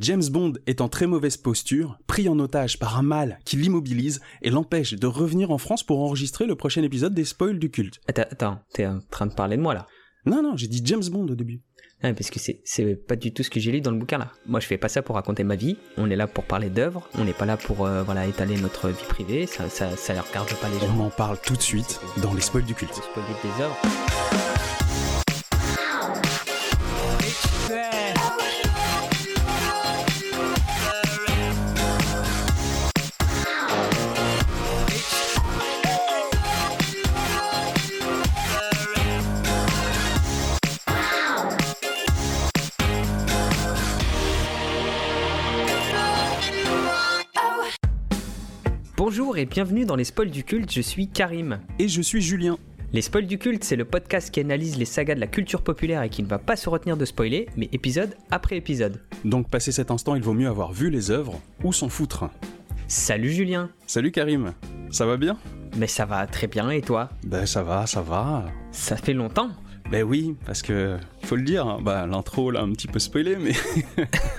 James Bond est en très mauvaise posture, pris en otage par un mal qui l'immobilise et l'empêche de revenir en France pour enregistrer le prochain épisode des spoils du culte. Attends, attends, t'es en train de parler de moi là Non, non, j'ai dit James Bond au début. Ah, parce que c'est, pas du tout ce que j'ai lu dans le bouquin là. Moi je fais pas ça pour raconter ma vie, on est là pour parler d'œuvres, on n'est pas là pour euh, voilà, étaler notre vie privée, ça, ça, ça ne regarde pas les gens. On en parle tout de suite dans les spoils du culte. Pour spoiler des œuvres. Et bienvenue dans les spoils du culte, je suis Karim. Et je suis Julien. Les spoils du culte, c'est le podcast qui analyse les sagas de la culture populaire et qui ne va pas se retenir de spoiler, mais épisode après épisode. Donc passé cet instant, il vaut mieux avoir vu les œuvres ou s'en foutre. Salut Julien Salut Karim, ça va bien? Mais ça va très bien et toi? Ben ça va, ça va. Ça fait longtemps Ben oui, parce que faut le dire, hein, bah l'intro l'a un petit peu spoilé, mais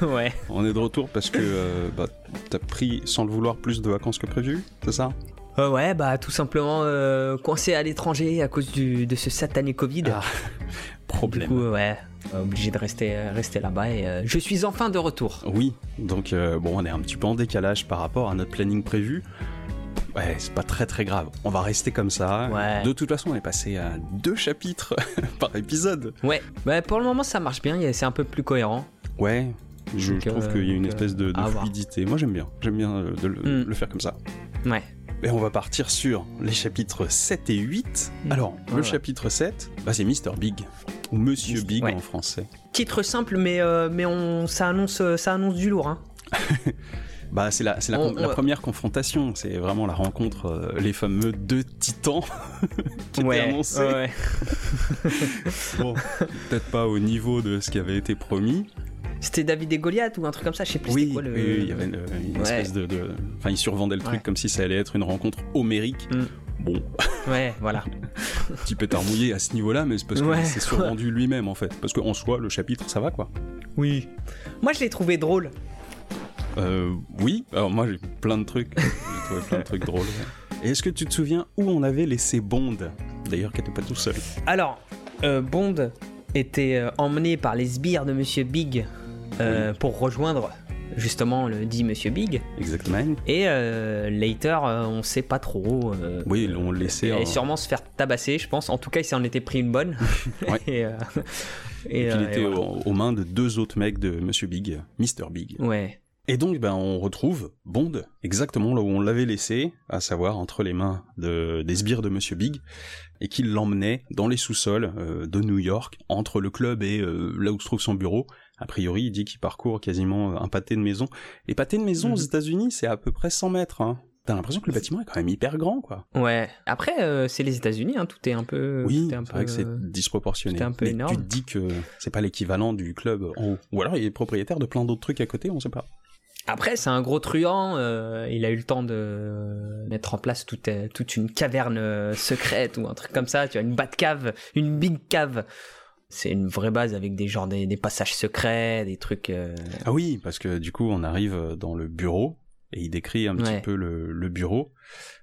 Ouais. on est de retour parce que euh, bah, t'as pris sans le vouloir plus de vacances que prévu, c'est ça? Euh, ouais, bah tout simplement euh, coincé à l'étranger à cause du, de ce satané Covid. Ah, Problème. Du coup, ouais, obligé de rester, rester là-bas et euh, je suis enfin de retour. Oui, donc euh, bon, on est un petit peu en décalage par rapport à notre planning prévu. Ouais, c'est pas très très grave. On va rester comme ça. Ouais. De toute façon, on est passé à deux chapitres par épisode. Ouais, bah, pour le moment ça marche bien, c'est un peu plus cohérent. Ouais. Je Donc, trouve euh, qu'il y a une espèce de, voir. fluidité. Moi, j'aime bien. J'aime bien euh, de le, Mm. le faire comme ça. Ouais. Et on va partir sur les chapitres 7 et 8. Mm. Alors, le Ouais, chapitre 7, bah, c'est Mr. Big. Ou Monsieur Big Ouais. en français. Titre simple, mais, euh, mais on, ça, annonce, euh, ça annonce du lourd. Hein. Bah, c'est la, c'est la, On- la on- première confrontation. C'est vraiment la rencontre, euh, les fameux deux titans qui étaient annoncés. ouais. Bon, peut-être pas au niveau de ce qui avait été promis. C'était David et Goliath ou un truc comme ça, je sais plus Oui, c'était quoi le. oui, oui, il y avait une, une Ouais. espèce de, de- Enfin, ils survendaient le truc Ouais. comme si ça allait être une rencontre homérique. Mm. Bon, Ouais, voilà. petit pétard mouillé à ce niveau-là, mais c'est parce Ouais. qu'il s'est survendu lui-même en fait. Parce qu'en soi, le chapitre, ça va quoi. Oui. Moi je l'ai trouvé drôle. Euh, oui, alors moi j'ai plein de trucs. j'ai trouvé plein de trucs drôles. Et est-ce que tu te souviens où on avait laissé Bond D'ailleurs, qui était pas tout seul. Alors, euh, Bond était euh, emmené par les sbires de Monsieur Big euh, pour rejoindre justement le dit Monsieur Big. Exactement. Et euh, later, euh, on sait pas trop. euh, Oui, ils l'ont laissé. il allait en- sûrement se faire tabasser, je pense. En tout cas, il s'en était pris une bonne. Ouais. et, euh, et, qu'il euh, et était voilà. aux, aux mains de deux autres mecs de Monsieur Big, Mr. Big. Ouais. Et donc, ben, on retrouve Bond exactement là où on l'avait laissé, à savoir entre les mains de, des sbires de Monsieur Big, et qu'il l'emmenait dans les sous-sols euh, de New York, entre le club et euh, là où se trouve son bureau. A priori, il dit qu'il parcourt quasiment un pâté de maison. Les pâtés de maison Mhm. aux États-Unis, c'est à peu près 100 mètres. Hein. T'as l'impression que le bâtiment est quand même hyper grand, quoi. Ouais. Après, euh, c'est les États-Unis, hein, tout est un peu. oui, c'est vrai que c'est euh, disproportionné. c'est un peu Mais énorme. tu te dis que c'est pas l'équivalent du club en haut. Ou alors il est propriétaire de plein d'autres trucs à côté, on sait pas. Après, c'est un gros truand. euh, il a eu le temps de mettre en place toute, euh, toute une caverne euh, secrète ou un truc comme ça. Tu vois, une bas cave, une big cave. C'est une vraie base avec des genres des, des passages secrets, des trucs. euh, Ah oui, parce que du coup, on arrive dans le bureau et il décrit un petit Ouais. peu le, le bureau.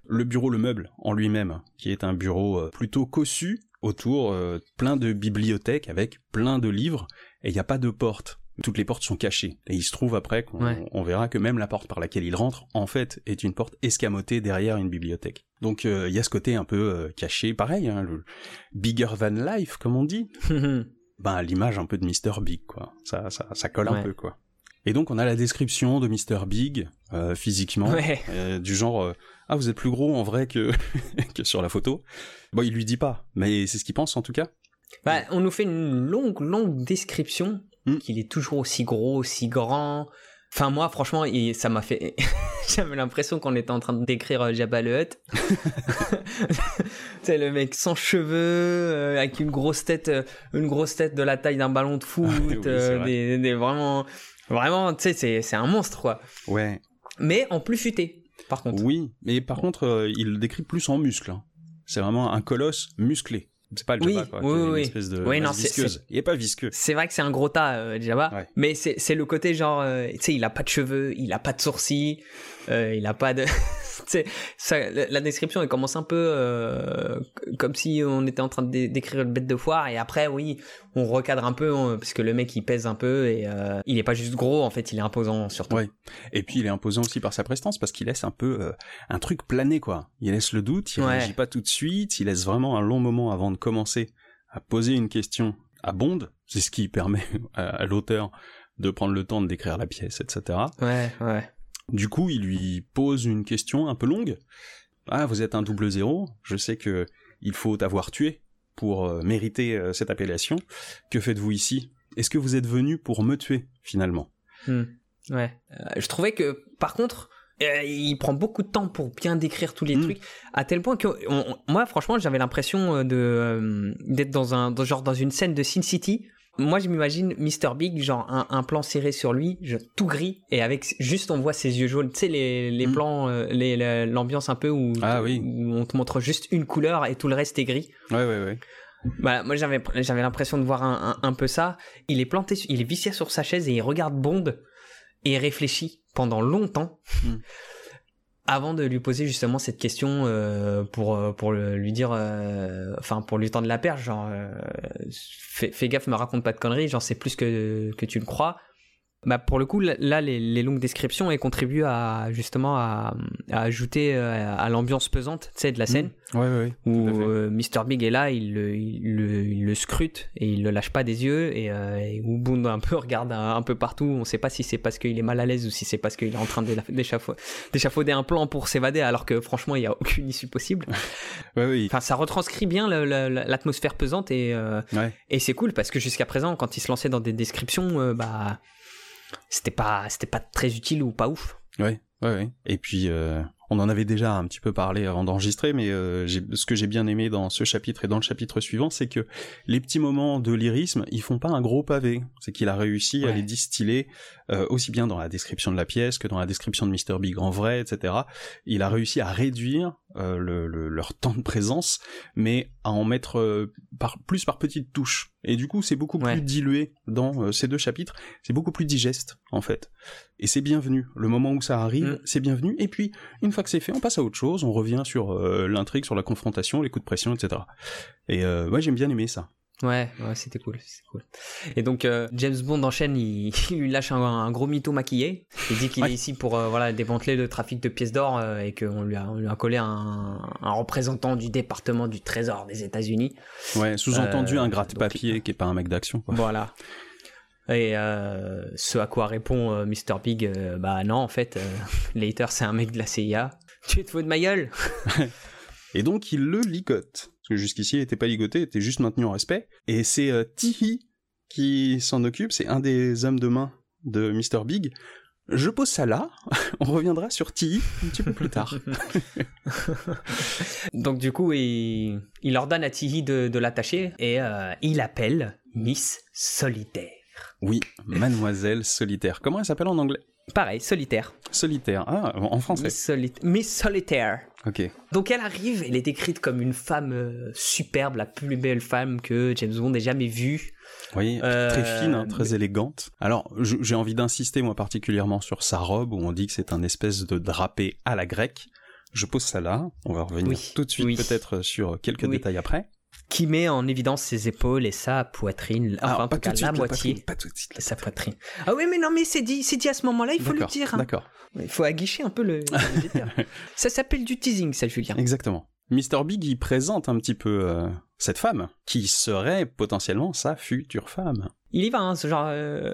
Le bureau, le meuble en lui-même, qui est un bureau plutôt cossu autour, euh, plein de bibliothèques avec plein de livres et il n'y a pas de porte. Toutes les portes sont cachées. Et il se trouve après qu'on Ouais. on verra que même la porte par laquelle il rentre, en fait, est une porte escamotée derrière une bibliothèque. Donc euh, il y a ce côté un peu euh, caché, pareil, hein, le bigger than life, comme on dit ben l'image un peu de Mr Big quoi. Ça ça ça colle un peu quoi. Et donc on a la description de Mr Big euh, physiquement ouais. du genre ah vous êtes plus gros en vrai que que sur la photo. Bon il lui dit pas mais c'est ce qu'il pense en tout cas. Bah, on nous fait une longue, longue description Hmm. qu'il est toujours aussi gros, aussi grand. Enfin, moi, franchement, il- ça m'a fait. J'avais l'impression qu'on était en train de décrire euh, Jabba le Hutt. C'est le mec sans cheveux, euh, avec une grosse tête, euh, une grosse tête de la taille d'un ballon de foot, Oui, c'est euh, vrai. des, des- vraiment, vraiment, tu sais, c'est, un monstre, quoi. Ouais. Mais en plus futé, par contre. Oui, mais par contre il le décrit plus en muscle. hein. C'est vraiment un colosse musclé. C'est pas le Oui, quoi. oui, une oui. espèce de Oui, non, visqueuse. Il est pas visqueux. C'est vrai que c'est un gros tas, euh, Jabba, Ouais. mais c'est c'est le côté genre, euh, tu sais, il a pas de cheveux, il a pas de sourcils, euh, il a pas de. Ça- la la description, elle commence un peu euh, comme si on était en train de dé- décrire le bête de foire, et après, oui, on recadre un peu, hein, parce que le mec il pèse un peu, et euh, il est pas juste gros, en fait, il est imposant surtout. Ouais. Et puis il est imposant aussi par sa prestance parce qu'il laisse un peu euh, un truc planer quoi. Il laisse le doute, il Ouais. réagit pas tout de suite, il laisse vraiment un long moment avant de commencer à poser une question à Bond. C'est ce qui permet à, à l'auteur de prendre le temps de décrire la pièce, etc. Ouais, ouais. Du coup, il lui pose une question un peu longue. Ah, vous êtes un double zéro. Je sais que il faut t'avoir tué pour euh, mériter euh, cette appellation. Que faites-vous ici? Est-ce que vous êtes venu pour me tuer finalement? Hmm. Ouais. Euh, je trouvais que, par contre, il prend beaucoup de temps pour bien décrire tous les Mm. trucs, à tel point que, on- on- moi, franchement, j'avais l'impression de d'être dans un, dans, genre dans une scène de Sin City. Moi, je m'imagine Mr. Big, genre un, un plan serré sur lui, je- tout gris, et avec juste on voit ses yeux jaunes. Tu sais, les, les Mm. plans, euh, les- l'ambiance un peu où, Ah oui. où on te montre juste une couleur et tout le reste est gris. Ouais, ouais, ouais. Bah, moi j'avais j'avais l'impression de voir un, un, un peu ça. Il est planté, il est vissé sur sa chaise et il regarde Bond et il réfléchit pendant longtemps Mm. avant de lui poser justement cette question euh, pour euh, pour lui dire, euh, enfin pour lui tendre la perche, genre euh, fais, fais gaffe, me raconte pas de conneries, j'en sais plus que que tu le crois. Bah pour le coup là les, les longues descriptions elles contribuent à justement à, à ajouter euh, à l'ambiance pesante tu sais de la scène ouais, ouais. où euh, Mr Big est là, il le, il, le, il le scrute et il le lâche pas des yeux et, euh, et un peu regarde un, un peu partout. On sait pas si c'est parce qu'il est mal à l'aise ou si c'est parce qu'il est en train d'échafauder un plan pour s'évader alors que franchement il y a aucune issue possible. Ouais. Enfin ça retranscrit bien l'atmosphère pesante et, euh, Ouais. et c'est cool parce que jusqu'à présent quand il se lançait dans des descriptions euh, bah c'était pas c'était pas très utile ou pas ouf. Ouais, ouais, ouais. Et puis, euh, on en avait déjà un petit peu parlé avant d'enregistrer, mais euh, ce que j'ai bien aimé dans ce chapitre et dans le chapitre suivant, c'est que les petits moments de lyrisme, ils font pas un gros pavé. C'est qu'il a réussi à les distiller euh, aussi bien dans la description de la pièce que dans la description de Mr. Big en vrai, etc. Il a réussi à réduire euh, le, le- leur temps de présence, mais à en mettre euh, par, plus par petites touches. Et du coup, c'est beaucoup Ouais. plus dilué dans euh, ces deux chapitres. C'est beaucoup plus digeste, en fait. Et c'est bienvenu. Le moment où ça arrive, Mm. c'est bienvenu. Et puis, une fois que c'est fait, on passe à autre chose. On revient sur euh, l'intrigue, sur la confrontation, les coups de pression, etc. Et euh, ouais, j'aime bien aimer ça. Ouais, ouais, c'était cool. Et donc euh, James Bond enchaîne, il, il lui lâche un, un gros mytho maquillé. Il dit qu'il Ouais. est ici pour euh, voilà démanteler le trafic de pièces d'or euh, et qu'on lui a, on lui a collé un, un représentant du département du Trésor des États-Unis. Ouais, sous-entendu Euh, un gratte-papier qui est pas un mec d'action. Voilà. Et ce à quoi répond Mr Big, bah non en fait, Later c'est un mec de la CIA. Tu te fous de ma gueule? Et donc, il le ligote. Parce que jusqu'ici, il était pas ligoté, il était juste maintenu en respect. Et c'est euh, Tihi qui s'en occupe, c'est un des hommes de main de Mr. Big. Je pose ça là, on reviendra sur Tihi un petit peu plus tard. Donc du coup, il, il ordonne à Tihi de, de l'attacher et euh, il appelle Miss Solitaire. Oui, Mademoiselle Solitaire. Comment elle s'appelle en anglais? Pareil, solitaire. Solitaire. Ah, en français. Miss, Soli- Miss Solitaire. Ok. Donc elle arrive, elle est décrite comme une femme euh, superbe, la plus belle femme que James Bond ait jamais vue. Oui, Euh, très fine, hein, très élégante. Alors, j'ai envie d'insister, moi, particulièrement sur sa robe, où on dit que c'est un espèce de drapé à la grecque. Je pose ça là, on va revenir Oui, tout de suite oui. peut-être sur quelques Oui. détails après. Qui met en évidence ses épaules et sa poitrine, enfin Alors, en tout cas de la suite, moitié poitrine, pas tout de suite. sa poitrine. Ah oui mais non mais c'est dit, c'est dit à ce moment-là, il faut le dire. hein. D'accord, Il faut aguicher un peu le... ça s'appelle du teasing ça Julien. exactement. Mr. Big, il présente un petit peu euh, cette femme, qui serait potentiellement sa future femme. Il y va, hein, ce genre, euh,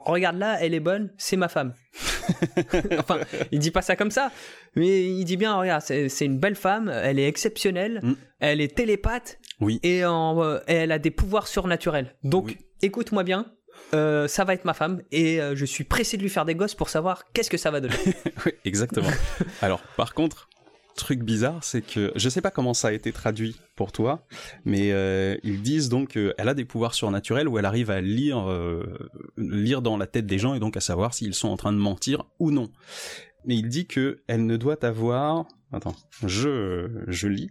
regarde là, elle est bonne, c'est ma femme. enfin, il dit pas ça comme ça, mais il dit bien, regarde, c'est une belle femme, elle est exceptionnelle, Mm. elle est télépathe Oui. et, en, euh, elle a des pouvoirs surnaturels. Donc, Oui. écoute-moi bien, euh, ça va être ma femme et euh, je suis pressé de lui faire des gosses pour savoir qu'est-ce que ça va donner. Oui, exactement. Alors, par contre, truc bizarre, c'est que je sais pas comment ça a été traduit pour toi, mais euh, ils disent donc qu'elle a des pouvoirs surnaturels où elle arrive à lire, euh, lire dans la tête des gens et donc à savoir s'ils sont en train de mentir ou non. Mais il dit que elle ne doit avoir. Attends, je je lis.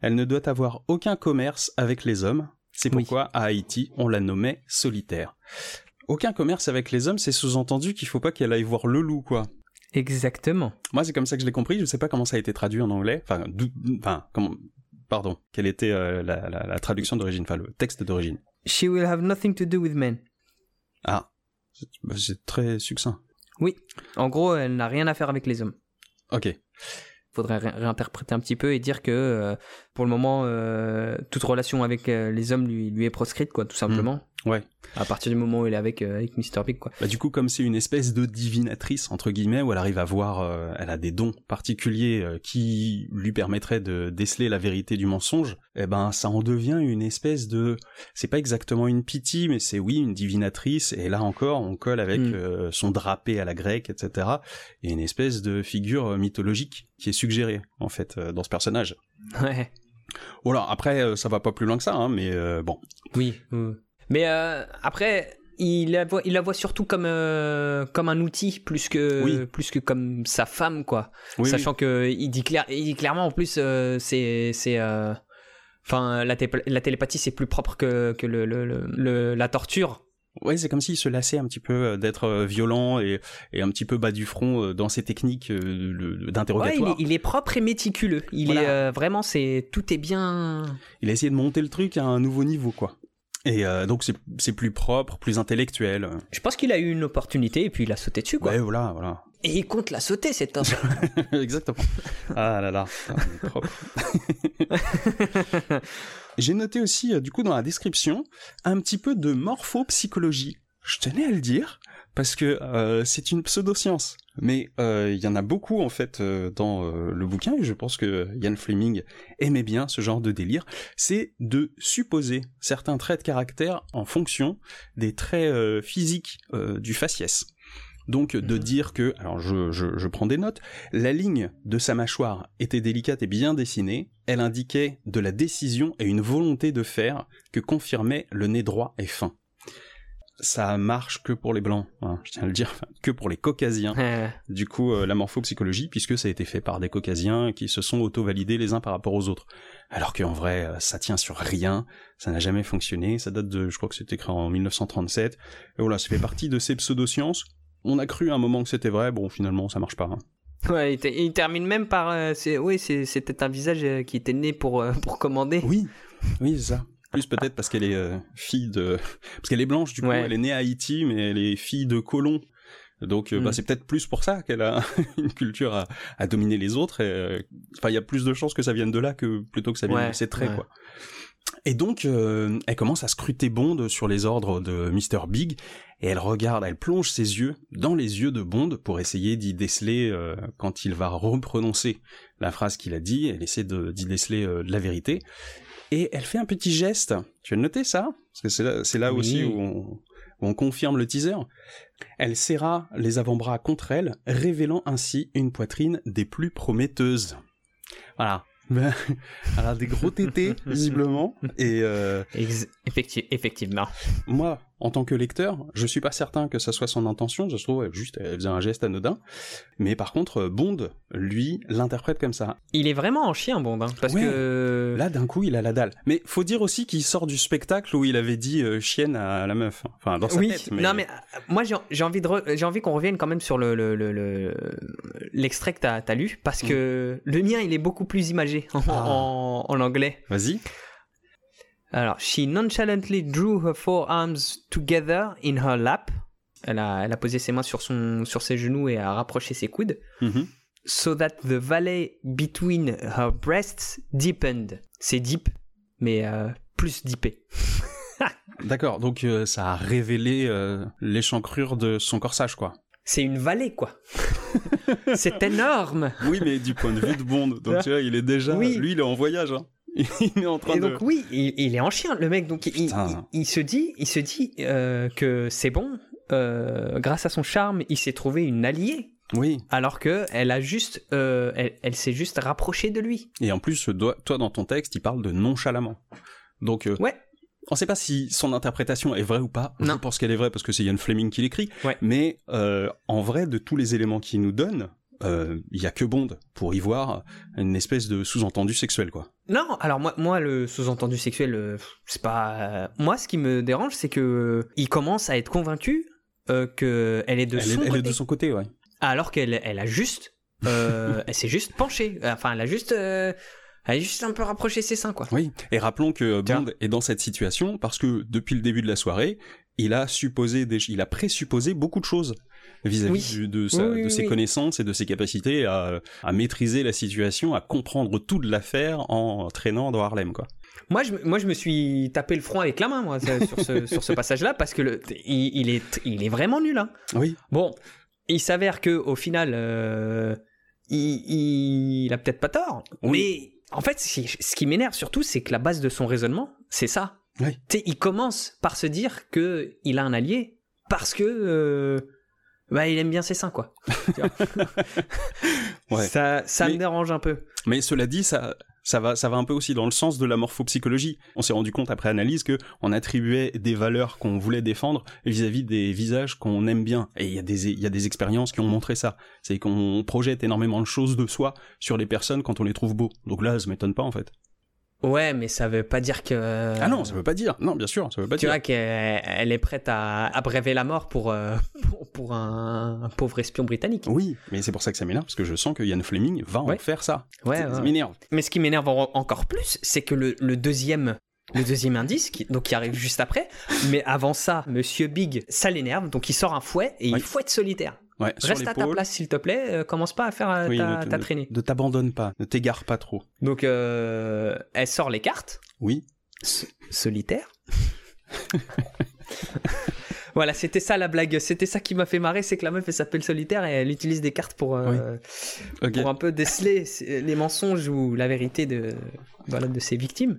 Elle ne doit avoir aucun commerce avec les hommes. C'est Oui. pourquoi à Haïti, on la nommait solitaire. Aucun commerce avec les hommes, c'est sous-entendu qu'il faut pas qu'elle aille voir le loup, quoi. Exactement. Moi, c'est comme ça que je l'ai compris. Je sais pas comment ça a été traduit en anglais. Enfin, enfin, comment, pardon, quelle était euh, la, la- la traduction d'origine, enfin le texte d'origine. She will have nothing to do with men. Ah, c'est- bah, c'est très succinct. Oui. En gros, elle n'a rien à faire avec les hommes. Ok. faudrait ré- réinterpréter un petit peu et dire que euh, pour le moment euh, toute relation avec euh, les hommes lui, lui est proscrite quoi tout simplement Ouais. à partir du moment où il est avec euh, avec Mr Big quoi Bah, du coup, comme c'est une espèce de divinatrice entre guillemets, où elle arrive à voir, elle a des dons particuliers qui lui permettraient de déceler la vérité du mensonge. Eh ben, ça en devient une espèce de, c'est pas exactement une pitié, mais c'est oui une divinatrice. Et là encore, on colle avec Mm. euh, son drapé à la grecque, etc. Et une espèce de figure mythologique qui est suggérée en fait dans ce personnage. ouais Voilà. Après, euh, ça va pas plus loin que ça, hein, mais euh, bon. oui oui. mais euh, après il la voit il la voit surtout comme euh, comme un outil plus que Oui. plus que comme sa femme quoi Oui, sachant que il dit clair il dit clairement en plus euh, c'est c'est euh, Enfin, la, la télépathie, c'est plus propre que, que le, le- le- le- la torture. Ouais, c'est comme s'il se lassait un petit peu euh, d'être euh, violent et, et un petit peu bas du front euh, dans ses techniques Ouais, d'interrogatoire. il, est, il est propre et méticuleux. Il Voilà. est euh, vraiment, c'est tout est bien. il a essayé de monter le truc à un nouveau niveau, quoi. Et euh, donc c'est plus propre, plus intellectuel. Je pense qu'il a eu une opportunité et puis il a sauté dessus, quoi. Ouais, voilà, voilà. Et il compte la sauter, cet homme. Exactement. Ah là là, propre. J'ai noté aussi, euh, du coup, dans la description, un petit peu de morphopsychologie. Je tenais à le dire, parce que euh, c'est une pseudoscience. Mais euh, il y en a beaucoup, en fait, euh, dans le bouquin, et je pense que Ian Fleming aimait bien ce genre de délire. C'est de supposer certains traits de caractère en fonction des traits physiques du faciès. Donc de Mhm. dire que, alors je, je, je prends des notes, la ligne de sa mâchoire était délicate et bien dessinée, elle indiquait de la décision et une volonté de faire que confirmait le nez droit et fin. Ça marche que pour les blancs, hein, je tiens à le dire, enfin, que pour les caucasiens. Du coup, euh, la morphopsychologie, puisque ça a été fait par des caucasiens qui se sont auto-validés les uns par rapport aux autres. Alors qu'en vrai, euh, ça tient sur rien, ça n'a jamais fonctionné, ça date de, je crois que c'était écrit en 1937, et voilà, ça fait partie de ces pseudosciences. On a cru à un moment que c'était vrai, bon, finalement, ça marche pas. hein. ouais, il, te- il termine même par. euh, oui, c'était un visage euh, qui était né pour, euh, pour commander. Oui, oui, c'est ça. Plus peut-être parce qu'elle est euh, fille de... Parce qu'elle est blanche, du coup, Ouais. elle est née à Haïti, mais elle est fille de colons. Donc, bah, Mm. c'est peut-être plus pour ça qu'elle a une culture à, à dominer les autres. Enfin, il y a plus de chances que ça vienne de là que plutôt que ça vienne Ouais, de ses traits, quoi. Et donc, euh, elle commence à scruter Bond sur les ordres de Mr. Big, et elle regarde, elle plonge ses yeux dans les yeux de Bond pour essayer d'y déceler, euh, quand il va reprononcer la phrase qu'il a dit, elle essaie d'y déceler euh, de la vérité. Et elle fait un petit geste. Tu as noté ça? Parce que c'est là, c'est là Oui. aussi où on, où on confirme le teaser. Elle serra les avant-bras contre elle, révélant ainsi une poitrine des plus prometteuses. Voilà. Ben, Elle a des gros tétés, visiblement. Et euh, effectivement. moi, en tant que lecteur, je suis pas certain que ça soit son intention. Je trouve juste, elle faisait un geste anodin. Mais par contre, Bond, lui, l'interprète comme ça. Il est vraiment en chien, Bond, hein, parce Ouais. que. Là, d'un coup, il a la dalle. Mais faut dire aussi qu'il sort du spectacle où il avait dit euh, chienne à la meuf. Enfin, dans sa oui, tête. Mais... non mais euh, moi j'ai envie de re- j'ai envie qu'on revienne quand même sur le le- le- le- l'extrait que t'as as lu parce que le mien il est beaucoup plus imagé en, Mm. Ah. en, en anglais. Vas-y. Alors, she nonchalantly drew her forearms together in her lap. Elle a, elle a posé ses mains sur, son, sur ses genoux et a rapproché ses coudes. Mhm. So that the valley between her breasts deepened. C'est deep, mais euh, plus deepé. D'accord. Donc, euh, ça a révélé euh, l'échancrure de son corsage, quoi. C'est une vallée, quoi. C'est énorme. Oui, mais du point de vue de Bond. Donc, tu vois, il est déjà. Oui. Lui, il est en voyage. Hein. Il est en train Et de. donc oui, il, il est en chien, le mec. Donc il, Putain. il- il se dit, il se dit euh, que c'est bon. euh, grâce à son charme, il s'est trouvé une alliée. Oui. Alors que elle a juste, euh, elle, elle s'est juste rapprochée de lui. Et en plus, toi, dans ton texte, il parle de nonchalamment. Donc, euh, Ouais. on sait pas si son interprétation est vraie ou pas. Je Non. pense qu'elle est vraie parce que c'est Ian Fleming qui l'écrit. Ouais. Mais euh, en vrai, de tous les éléments qu'il nous donne, euh, il y a que Bond pour y voir une espèce de sous-entendu sexuel, quoi. Non, alors moi, moi le sous-entendu sexuel, euh, c'est pas. euh, moi, ce qui me dérange, c'est que euh, il commence à être convaincu euh, que elle est de elle, son est, elle est côté, de son côté, ouais. alors qu'elle, elle a juste, euh, elle s'est juste penchée. Enfin, elle a juste, euh, elle a juste un peu rapproché ses seins, quoi. Oui, et rappelons que. Bond est dans cette situation parce que depuis le début de la soirée, il a supposé, des- il a présupposé beaucoup de choses vis-à-vis Oui. de, sa- Oui, oui, de ses connaissances et de ses capacités à, à maîtriser la situation, à comprendre tout de l'affaire en traînant dans Harlem, quoi. Moi je, me- moi, je me suis tapé le front avec la main, moi, sur ce, sur ce passage-là, parce que le, il, il est, il est vraiment nul, hein. Oui. Bon, il s'avère que au final, euh, il, il a peut-être pas tort, mais en fait, ce qui- ce qui m'énerve surtout, c'est que la base de son raisonnement, c'est ça. Oui. Tu sais, il commence par se dire que il a un allié parce que euh, bah, il aime bien ses seins, quoi. Ouais. Ça, ça Mais- me dérange un peu. Mais cela dit, ça, ça va, ça va un peu aussi dans le sens de la morphopsychologie. On s'est rendu compte après analyse que on attribuait des valeurs qu'on voulait défendre vis-à-vis des visages qu'on aime bien. Et il y a des, il y a des expériences qui ont montré ça. C'est qu'on projette énormément de choses de soi sur les personnes quand on les trouve beaux. Donc là, ça m'étonne pas en fait. Ouais, mais ça veut pas dire que. Ah non, ça veut pas dire. Non, bien sûr, ça veut pas Tu dire. vois qu'elle elle est prête à abréver la mort pour, euh, pour, pour un, un pauvre espion britannique. Oui, mais c'est pour ça que ça m'énerve parce que je sens que Ian Fleming va Ouais. en faire ça. Ouais, Ça ouais. m'énerve. Mais ce qui m'énerve en- encore plus, c'est que le, le deuxième. Le deuxième indice, qui, donc qui arrive juste après, mais avant ça, Monsieur Big, ça l'énerve, donc il sort un fouet et Oui. il fouette solitaire. Ouais, sur Reste à ta place s'il te plaît, euh, commence pas à faire euh, Oui, ta, ne te- ta ne- traînée. Ne t'abandonne pas, ne t'égare pas trop. Donc euh, elle sort les cartes, Oui. S- solitaire. voilà, c'était ça la blague, c'était ça qui m'a fait marrer, c'est que la meuf elle s'appelle solitaire et elle utilise des cartes pour, euh, pour un peu déceler les mensonges ou la vérité de, voilà, de ses victimes.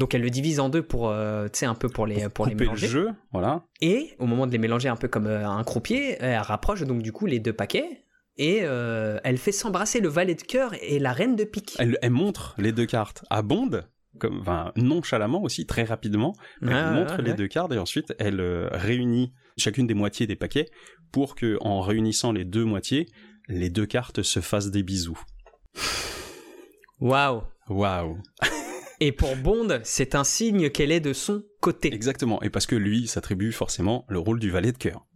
Donc elle le divise en deux pour, euh, tu sais, un peu pour les, pour les Couper le mélanger. jeu, voilà. Et au moment de les mélanger un peu comme euh, un croupier, elle rapproche donc du coup les deux paquets et euh, elle fait s'embrasser le valet de cœur et la reine de pique. Elle, elle montre les deux cartes à Bond, comme, enfin, nonchalamment aussi, très rapidement. Elle Ah, montre les ouais. deux cartes et ensuite elle euh, réunit chacune des moitiés des paquets pour que, en réunissant les deux moitiés, les deux cartes se fassent des bisous. Waouh Waouh Et pour Bond, c'est un signe qu'elle est de son côté. Exactement. Et parce que lui s'attribue forcément le rôle du valet de cœur.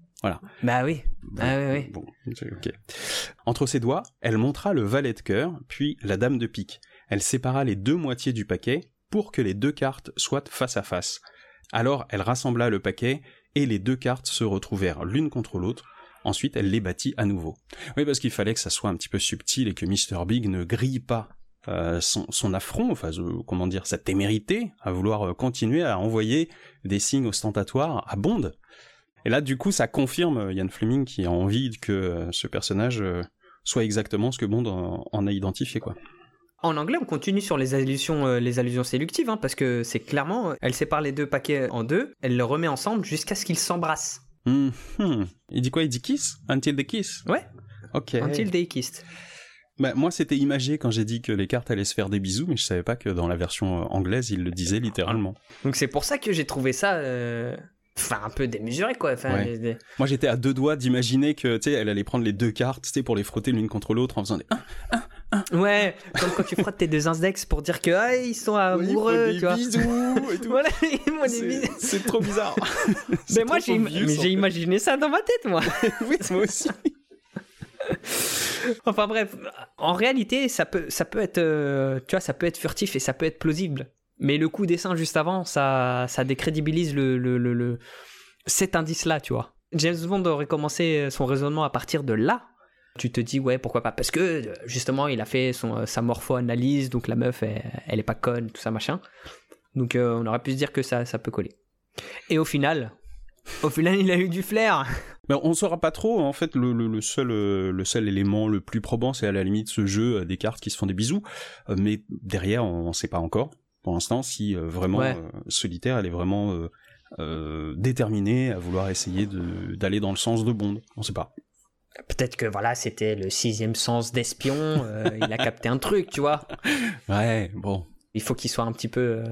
Bah oui. Bon, Ah oui, oui. bon, ok. Entre ses doigts, elle montra le valet de cœur, puis la dame de pique. Elle sépara les deux moitiés du paquet pour que les deux cartes soient face à face. Alors elle rassembla le paquet et les deux cartes se retrouvèrent l'une contre l'autre. Ensuite, elle les battit à nouveau. Oui, parce qu'il fallait que ça soit un petit peu subtil et que Mr. Big ne grille pas euh, son, son affront, enfin, euh, comment dire, sa témérité à vouloir euh, continuer à envoyer des signes ostentatoires à Bond. Et là, du coup, ça confirme Ian Fleming qui a envie que ce personnage soit exactement ce que Bond en, en a identifié, quoi. En anglais, on continue sur les allusions, euh, les allusions séductives, hein, parce que c'est clairement, elle sépare les deux paquets en deux, elle le remet ensemble jusqu'à ce qu'ils s'embrassent. Hum, hum. Il dit quoi? Il dit kiss? Until the kiss? Ouais. Ok. Until they kissed. Bah, moi, c'était imagé quand j'ai dit que les cartes allaient se faire des bisous, mais je savais pas que dans la version euh, anglaise, il le disait littéralement. Donc c'est pour ça que j'ai trouvé ça, euh, enfin un peu démesuré quoi. Enfin, Ouais. Moi, j'étais à deux doigts d'imaginer que, tu sais, elle allait prendre les deux cartes, tu sais, pour les frotter l'une contre l'autre en faisant des... Ouais, comme quand tu frottes tes deux index pour dire que ah, ils sont amoureux, tu vois. bisous et tout. Voilà, ils C'est- trop bizarre. C'est Mais moi j'ai j'ai imaginé ça dans ma tête moi. oui, moi aussi. Enfin bref, en réalité, ça peut, ça peut être, euh, tu vois, ça peut être furtif et ça peut être plausible. Mais le coup des seins juste avant, ça, ça décrédibilise le, le, le, cet indice-là, tu vois. James Bond aurait commencé son raisonnement à partir de là. Tu te dis ouais pourquoi pas? Parce que euh, justement il a fait son euh, sa morpho-analyse donc la meuf elle, elle est pas conne tout ça machin donc on aurait pu se dire que ça ça peut coller et au final au final il a eu du flair Ben, on saura pas trop. En fait, le, le, le seul, euh, le seul élément le plus probant, c'est à la limite ce jeu euh, des cartes qui se font des bisous. Euh, mais derrière, on, on sait pas encore. Pour l'instant, si vraiment Ouais. euh, solitaire, elle est vraiment euh, euh, déterminée à vouloir essayer d'aller dans le sens de Bond. On sait pas. Peut-être que voilà, c'était le sixième sens d'espion, il a capté un truc, tu vois. Ouais, bon. Il faut qu'il soit un petit peu.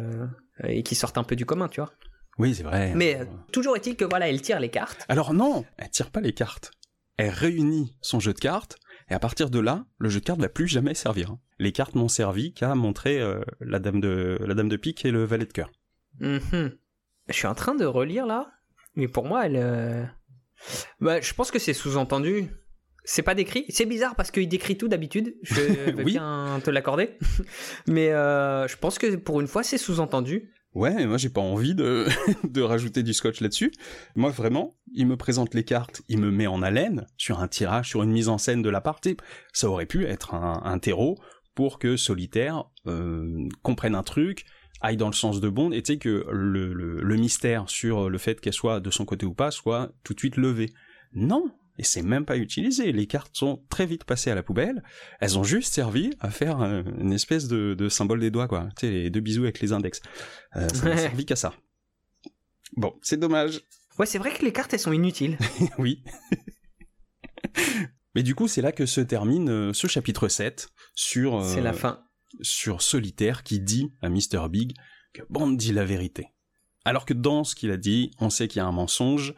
et qu'il sorte un peu du commun, tu vois. Oui, c'est vrai. Mais euh, toujours est-il que voilà, elle tire les cartes. Alors non, elle tire pas les cartes. Elle réunit son jeu de cartes, Et à partir de là, le jeu de cartes va plus jamais servir. hein. Les cartes n'ont servi qu'à montrer euh, la dame de la dame de pique et le valet de cœur. Mhm. Je suis en train de relire là, mais pour moi, elle. euh, Bah, je pense que c'est sous-entendu. C'est pas décrit. C'est bizarre parce qu'il décrit tout d'habitude. Je Oui. bien te l'accorder. mais euh, je pense que pour une fois, c'est sous-entendu. Ouais, moi j'ai pas envie de, de rajouter du scotch là-dessus. Moi vraiment, il me présente les cartes, il me met en haleine sur un tirage, sur une mise en scène de la partie. Ça aurait pu être un, un terreau pour que Solitaire euh, comprenne un truc, aille dans le sens de Bond, et tu sais que le, le, le mystère sur le fait qu'elle soit de son côté ou pas soit tout de suite levé. Non, et c'est même pas utilisé. Les cartes sont très vite passées à la poubelle. Elles ont juste servi à faire euh, une espèce de, de symbole des doigts, quoi. Tu sais, les deux bisous avec les index. Euh, ça n'a servi qu'à ça. Bon, c'est dommage. Ouais, c'est vrai que les cartes, elles sont inutiles. oui. Mais du coup, c'est là que se termine euh, ce chapitre 7 sur, euh, C'est la fin. sur Solitaire qui dit à Mr. Big que Bond dit la vérité. Alors que dans ce qu'il a dit, on sait qu'il y a un mensonge,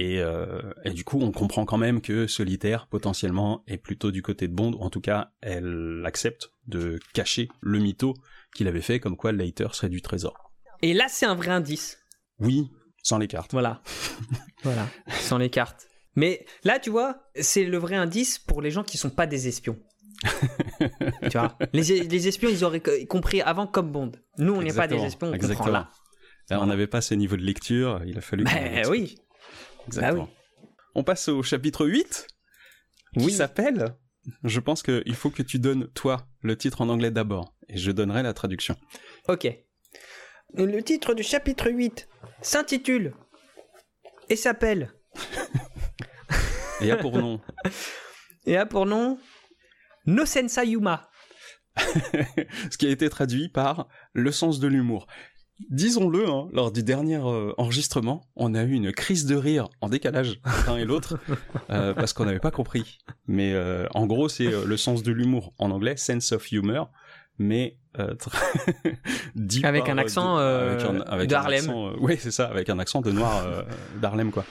et, euh, et du coup, on comprend quand même que Solitaire, potentiellement, est plutôt du côté de Bond, ou en tout cas, elle accepte de cacher le mytho qu'il avait fait, comme quoi Leiter serait du trésor. Et là, c'est un vrai indice. Oui, sans les cartes. Voilà. voilà. Sans les cartes. Mais là, tu vois, c'est le vrai indice pour les gens qui sont pas des espions. tu vois, les, les espions, ils auraient co- compris avant comme Bond. Nous, on n'est pas des espions, on exactement. comprend là. Là, on n'avait pas ce niveau de lecture, il a fallu... avance. oui. Exactement. Bah On passe au chapitre 8, qui Oui. s'appelle... Je pense qu'il faut que tu donnes, toi, le titre en anglais d'abord, et je donnerai la traduction. Ok. Le titre du chapitre 8 s'intitule et s'appelle Et a pour nom... et a pour nom No Sensa Yuma. ce qui a été traduit par le sens de l'humour. Disons-le, hein, lors du dernier euh, enregistrement, on a eu une crise de rire en décalage l'un et l'autre euh, parce qu'on n'avait pas compris. Mais euh, en gros, c'est euh, le sens de l'humour en anglais, sense of humor, mais euh, dit Avec par, un euh, accent, de- euh, avec un, avec un Harlem. accent, euh, oui, c'est ça, avec un accent de noir euh, d'Harlem, quoi.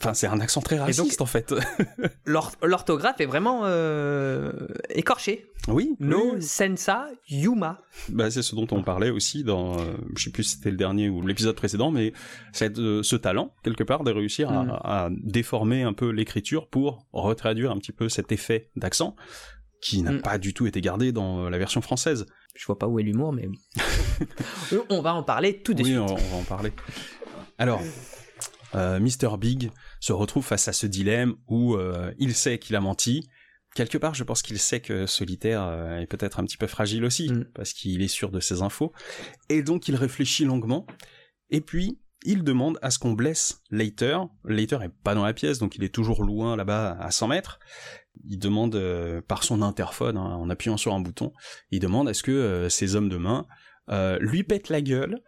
Enfin, c'est un accent très donc- raciste en fait. L'or- L'orthographe est vraiment euh, écorchée. oui, No oui, Sensa Yuma. Bah, c'est ce dont on parlait aussi dans, euh, je sais plus si c'était le dernier ou l'épisode précédent, mais c'est euh, ce talent quelque part de réussir à- Mm. à, déformer un peu l'écriture pour retraduire un petit peu cet effet d'accent qui n'a Mm. pas du tout été gardé dans euh, la version française. Je vois pas où est l'humour, mais oui. on va en parler tout de oui, suite. on, on va en parler. Alors, euh, Mr. Big se retrouve face à ce dilemme où euh, il sait qu'il a menti. Quelque part, je pense qu'il sait que Solitaire euh, est peut-être un petit peu fragile aussi, Mm. parce qu'il est sûr de ses infos. Et donc, il réfléchit longuement. Et puis, il demande à ce qu'on blesse Leiter. Leiter est pas dans la pièce, donc il est toujours loin là-bas à 100 mètres. Il demande par son interphone, hein, en appuyant sur un bouton, il demande à ce que ses hommes de main lui pètent la gueule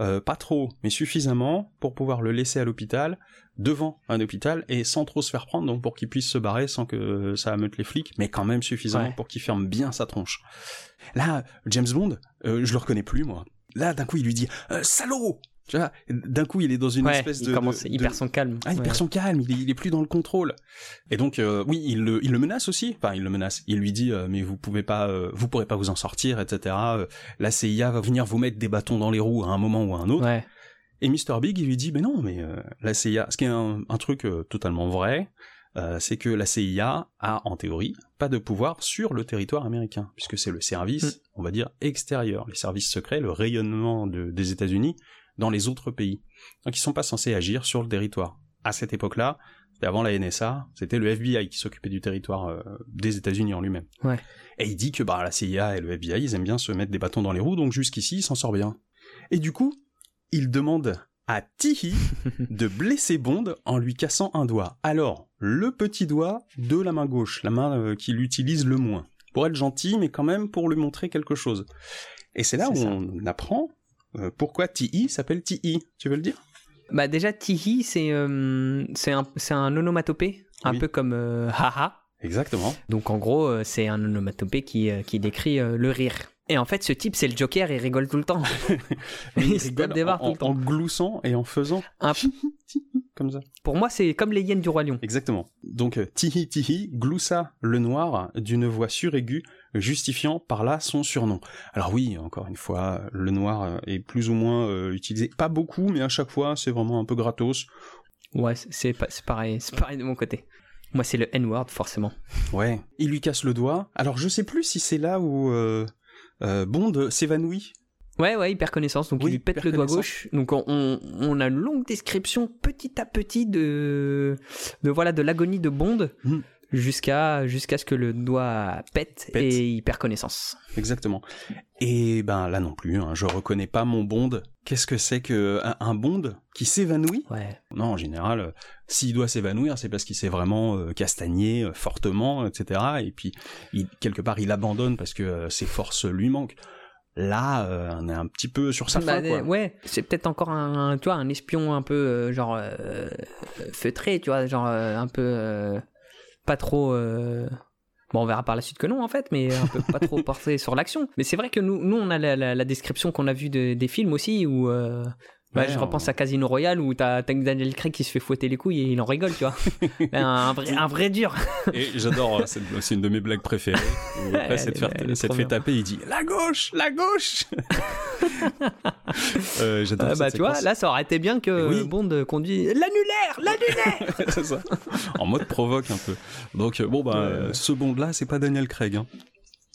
euh, pas trop, mais suffisamment pour pouvoir le laisser à l'hôpital, devant un hôpital, et sans trop se faire prendre, donc pour qu'il puisse se barrer sans que ça ameute les flics, mais quand même suffisamment Ouais. pour qu'il ferme bien sa tronche. Là, James Bond, euh, je le reconnais plus, moi. Là, d'un coup, il lui dit euh, Salaud Tu vois, d'un coup, il est dans une Ouais, espèce il de... commence, de- il de- perd son calme. ah, il Ouais. perd son calme, il est, il est plus dans le contrôle. Et donc, euh, oui, il le, il le menace aussi. Enfin, il le menace. Il lui dit, euh, mais vous pouvez pas, euh, vous pourrez pas vous en sortir, etc. La CIA va venir vous mettre des bâtons dans les roues à un moment ou à un autre. Ouais. Et Mr. Big, il lui dit, mais non, mais la CIA, ce qui est un, un truc totalement vrai, c'est que la CIA a, en théorie, pas de pouvoir sur le territoire américain, puisque c'est le service, Mm. on va dire, extérieur, les services secrets, le rayonnement de- des États-Unis dans les autres pays. Donc ils sont pas censés agir sur le territoire. À cette époque-là, avant la NSA, c'était le FBI qui s'occupait du territoire euh, des États-Unis en lui-même. Ouais. Et il dit que bah, la CIA et le FBI, ils aiment bien se mettre des bâtons dans les roues, donc jusqu'ici, il s'en sort bien. Et du coup, il demande à Tihi de blesser Bond en lui cassant un doigt. Alors, le petit doigt de la main gauche, la main euh, qu'il utilise le moins. Pour être gentil, mais quand même pour lui montrer quelque chose. Et c'est là où ça. on apprend pourquoi Tihi s'appelle Tihi. Tu veux le dire? Bah déjà, Tihi, c'est euh, c'est un, un onomatopée, un Oui. peu comme euh, haha. Exactement. Donc en gros, euh, c'est un onomatopée qui, euh, qui décrit euh, le rire. Et en fait, ce type, c'est le Joker, il rigole tout le temps. Il il se des barres en, tout le temps. en gloussant et en faisant Un- comme ça. Pour moi, c'est comme les hyènes du Roi Lion. Exactement. Donc euh, Tihi Tihi gloussa le noir d'une voix suraiguë, justifiant par là son surnom. Alors oui, encore une fois, le noir euh, est plus ou moins euh, utilisé, pas beaucoup, mais à chaque fois, c'est vraiment un peu gratos. Ouais, c'est- pareil, c'est pareil de mon côté. Moi, c'est le N-word, forcément. Ouais. Il lui casse le doigt. Alors je sais plus si c'est là où euh, euh, Bond s'évanouit. Ouais, ouais, il perd connaissance, donc Oui, il lui pète le doigt gauche. Donc on, on- on a une longue description petit à petit de, de voilà de l'agonie de Bond Hmm. Jusqu'à jusqu'à ce que le doigt pète, Pète. et il perd connaissance. Exactement. Et ben là non plus, hein, je reconnais pas mon Bond. Qu'est-ce que c'est que un, un Bond qui s'évanouit? Ouais. Non, en général, euh, s'il doit s'évanouir, c'est parce qu'il s'est vraiment euh, castagné euh, fortement, etc. Et puis, il- quelque part, il abandonne parce que euh, ses forces lui manquent. Là, euh, on est un petit peu sur sa Bah, fin, quoi. ouais, c'est peut-être encore un, tu vois, un espion un peu euh, genre euh, feutré, tu vois, genre un peu pas trop. euh, Bon, on verra par la suite que non, en fait, mais un peu pas trop porté sur l'action. Mais c'est vrai que nous, nous, on a la, la- la description qu'on a vue de- des films aussi, où euh, bah, Ouais, je repense à Casino Royale, où t'as Daniel Craig qui se fait fouetter les couilles et il en rigole, tu vois. un, un vrai, un vrai dur. Et j'adore, euh, c'est une de mes blagues préférées. Où après, c'est fait bien. taper, il dit la gauche, la gauche. euh, j'adore Euh, bah, cette tu vois, séquence. là, ça aurait été bien que Oui. Bond conduit l'annulaire, l'annulaire. c'est ça. En mode provoque un peu. Donc euh, bon bah Ouais, euh, ouais. ce Bond là, c'est pas Daniel Craig. Hein.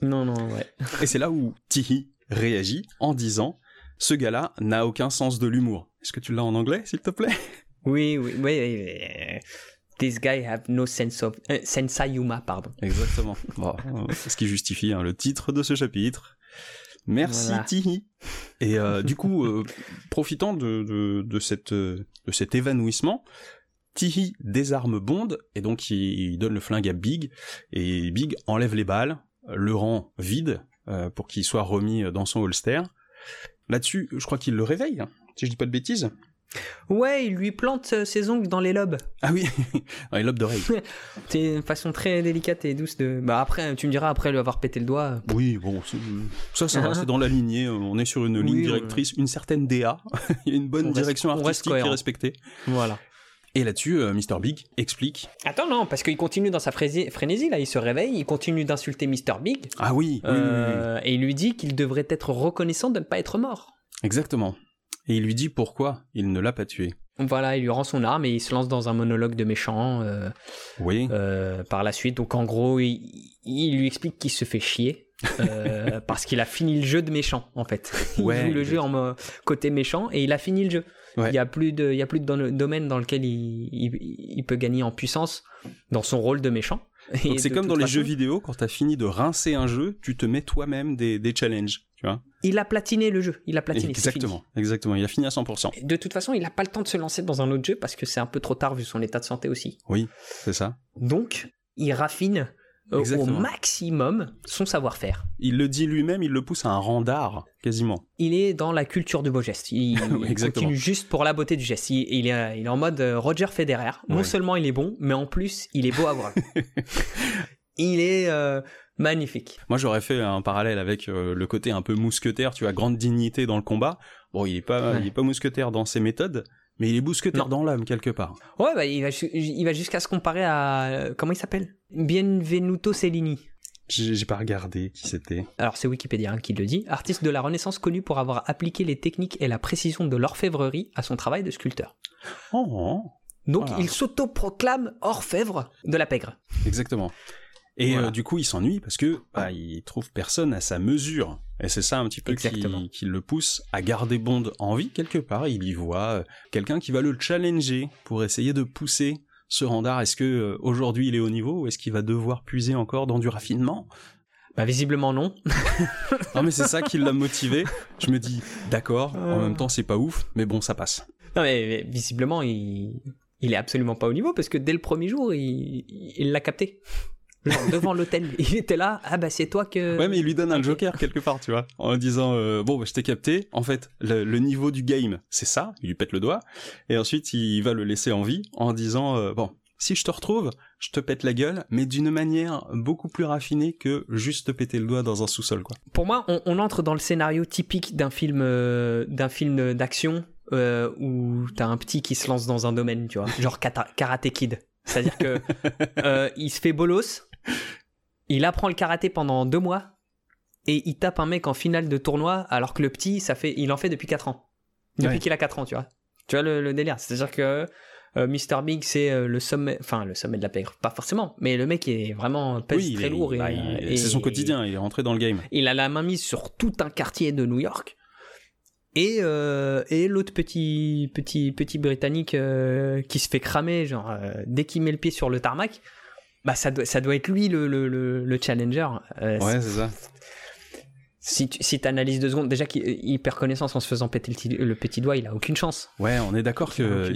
non, non, ouais. Et c'est là où Tihi réagit en disant ce gars-là n'a aucun sens de l'humour. Est-ce que tu l'as en anglais, s'il te plaît? Oui, oui, oui. euh, This guy have no sense of euh, humor, pardon. Exactement. Bon, euh, c'est ce qui justifie hein, le titre de ce chapitre. Merci Voilà. Tihi. Et euh, du coup, euh, profitant de, de, de, cette, de cet évanouissement, Tihi désarme Bond et donc il, il donne le flingue à Big et Big enlève les balles, le rend vide pour qu'il soit remis dans son holster. Là-dessus, je crois qu'il le réveille, hein, si je dis pas de bêtises. Ouais, il lui plante euh, ses ongles dans les lobes. Ah oui, dans les lobes d'oreille. C'est une façon très délicate et douce de. Bah après, tu me diras après lui avoir pété le doigt. Oui, bon, ça, ça va, c'est dans la lignée. euh, On est sur une ligne directrice, une certaine DA. Il y a une bonne On direction reste artistique qui est respectée. Voilà. Et là-dessus, euh, Mr. Big explique. Attends, non, parce qu'il continue dans sa frénésie, là, il se réveille, il continue d'insulter Mr. Big, Ah oui, oui, oui, oui, oui. euh, et il lui dit qu'il devrait être reconnaissant de ne pas être mort. exactement. Et il lui dit pourquoi il ne l'a pas tué. Voilà, il lui rend son arme et il se lance dans un monologue de méchant euh, Oui, euh, par la suite. Donc en gros, il, il lui explique qu'il se fait chier. parce qu'il a fini le jeu de méchant en fait. Il Ouais, joue le jeu en côté méchant et il a fini le jeu. Ouais. Il y a plus de, il y a plus de domaine dans lequel il, il, il peut gagner en puissance dans son rôle de méchant. Donc c'est comme dans les façon, jeux vidéo, quand t'as fini de rincer un jeu, tu te mets toi-même des, des challenges, tu vois. Il a platiné le jeu. Il a platiné. exactement, exactement. Il a fini à 100%. fini. De toute façon, il n'a pas le temps de se lancer dans un autre jeu parce que c'est un peu trop tard vu son état de santé aussi. Oui, c'est ça. Donc, il raffine euh, au maximum son savoir-faire. Il le dit lui-même, il le pousse à un rang d'art, quasiment. Il est dans la culture du beau geste. Il, Oui, continue juste pour la beauté du geste. Il, il est, il est en mode euh, Roger Federer. Non Ouais. seulement il est bon, mais en plus, il est beau à voir. il est euh, magnifique. Moi, j'aurais fait un parallèle avec euh, le côté un peu mousquetaire, tu vois, grande dignité dans le combat. Bon, il est pas, Ouais. il est pas mousquetaire dans ses méthodes, mais il est mousquetaire Non. dans l'âme quelque part. Ouais, bah, il va, ju- il va jusqu'à se comparer à. euh, Comment il s'appelle? Bienvenuto Cellini. J'ai j'ai pas regardé qui c'était. Alors c'est Wikipédia hein, qui le dit, artiste de la Renaissance connu pour avoir appliqué les techniques et la précision de l'orfèvrerie à son travail de sculpteur. Oh, Donc Voilà. il s'autoproclame orfèvre de la pègre. exactement. Et Voilà. euh, du coup, il s'ennuie parce que bah, il trouve personne à sa mesure. Et c'est ça un petit peu qui, qui le pousse à garder Bond en vie quelque part. Il y voit euh, quelqu'un qui va le challenger pour essayer de pousser ce randard. Est-ce que euh, aujourd'hui il est au niveau ou est-ce qu'il va devoir puiser encore dans du raffinement? Bah visiblement non. Non mais c'est ça qui l'a motivé. Je me dis d'accord. En même temps, c'est pas ouf, mais bon, ça passe. Non mais, mais visiblement il, il est absolument pas au niveau parce que dès le premier jour il l'a capté. Genre devant l'hôtel, il était là, ah bah c'est toi que... Ouais, mais il lui donne un ok. joker quelque part, tu vois, en disant euh, bon, bah, je t'ai capté. En fait, le, le niveau du game, c'est ça. Il lui pète le doigt, et ensuite il va le laisser en vie en disant euh, bon, si je te retrouve, je te pète la gueule, mais d'une manière beaucoup plus raffinée que juste te péter le doigt dans un sous-sol, quoi. Pour moi, on, entre dans le scénario typique d'un film, euh, d'un film d'action euh, où t'as un petit qui se lance dans un domaine, tu vois, genre Karate Kid. C'est-à-dire que euh, il se fait bolos, il apprend le karaté pendant deux mois et il tape un mec en finale de tournoi alors que le petit, ça fait, il en fait depuis 4 ans. Depuis qu'il a 4 ans, tu vois. Tu vois le, délire. C'est-à-dire que euh, Mr. Big, c'est euh, le sommet, enfin le sommet de la pègre, pas forcément, mais le mec est vraiment pèse très lourd. Bah, et, c'est son quotidien, il est rentré dans le game. Il a la main mise sur tout un quartier de New York. Et, euh, et l'autre petit, petit, petit britannique qui se fait cramer, genre, dès qu'il met le pied sur le tarmac, bah ça doit, ça doit être lui le, le, le, challenger. ouais, c'est ça. Si tu si analyses deux secondes, déjà qu'il perd connaissance en se faisant péter le, petit doigt, il a aucune chance. Ouais, on est d'accord que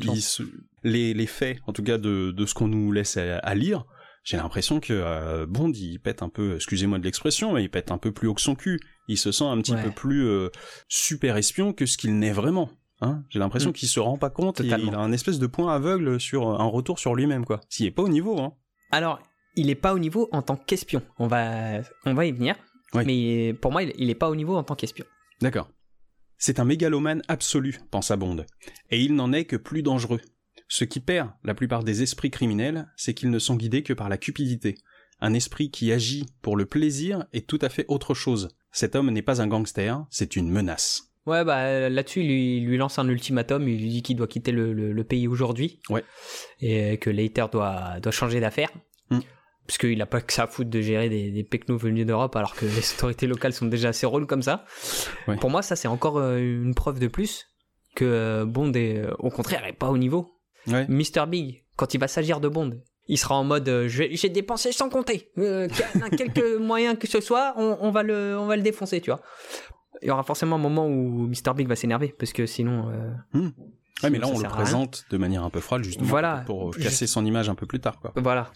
les, les, faits, en tout cas de, de ce qu'on nous laisse à, lire, j'ai l'impression que euh, Bond, il pète un peu, excusez-moi de l'expression, mais il pète un peu plus haut que son cul. Il se sent un petit peu plus euh, super espion que ce qu'il n'est vraiment. Hein j'ai l'impression mm. qu'il se rend pas compte. Il, il, a un espèce de point aveugle sur un retour sur lui-même, quoi. S'il est pas au niveau, hein. Alors, il est pas au niveau en tant qu'espion. On va, on va y venir. Mais pour moi, il n'est pas au niveau en tant qu'espion. D'accord. C'est un mégalomane absolu, pensa Bond. Et il n'en est que plus dangereux. Ce qui perd la plupart des esprits criminels, c'est qu'ils ne sont guidés que par la cupidité. Un esprit qui agit pour le plaisir est tout à fait autre chose. Cet homme n'est pas un gangster, c'est une menace. Ouais, bah là-dessus, il lui, lance un ultimatum, il lui dit qu'il doit quitter le, pays aujourd'hui. Ouais. Et que Leiter doit, doit changer d'affaire. Hmm puisqu'il n'a pas que ça à foutre de gérer des, des pecnos venus d'Europe alors que les autorités locales sont déjà assez rôles comme ça. Pour moi, ça c'est encore euh, une preuve de plus que euh, Bond est euh, au contraire est pas au niveau. Ouais. Mr Big, quand il va s'agir de Bond, il sera en mode j'ai dépensé sans compter, quelque moyen que ce soit, on, va le on va le défoncer, tu vois. Il y aura forcément un moment où Mr Big va s'énerver parce que sinon. Hmm. Ouais, mais là on le présente de manière un peu froide justement voilà, pour casser son image un peu plus tard, quoi. Voilà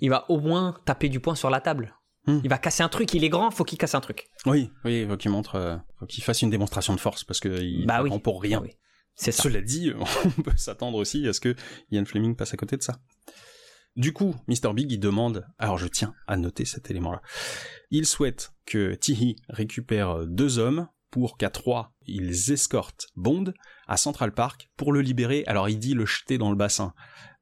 il va au moins taper du poing sur la table. Hmm. Il va casser un truc, il est grand, faut qu'il casse un truc. Oui, oui, il faut qu'il montre, euh, faut qu'il fasse une démonstration de force parce qu'il bah oui. pour rien. C'est ça. Cela dit, on peut s'attendre aussi à ce que Ian Fleming passe à côté de ça. Du coup, Mr. Big, il demande, alors je tiens à noter cet élément-là, il souhaite que Tihi récupère deux hommes pour qu'à trois, ils escortent Bond à Central Park pour le libérer. Alors il dit le jeter dans le bassin.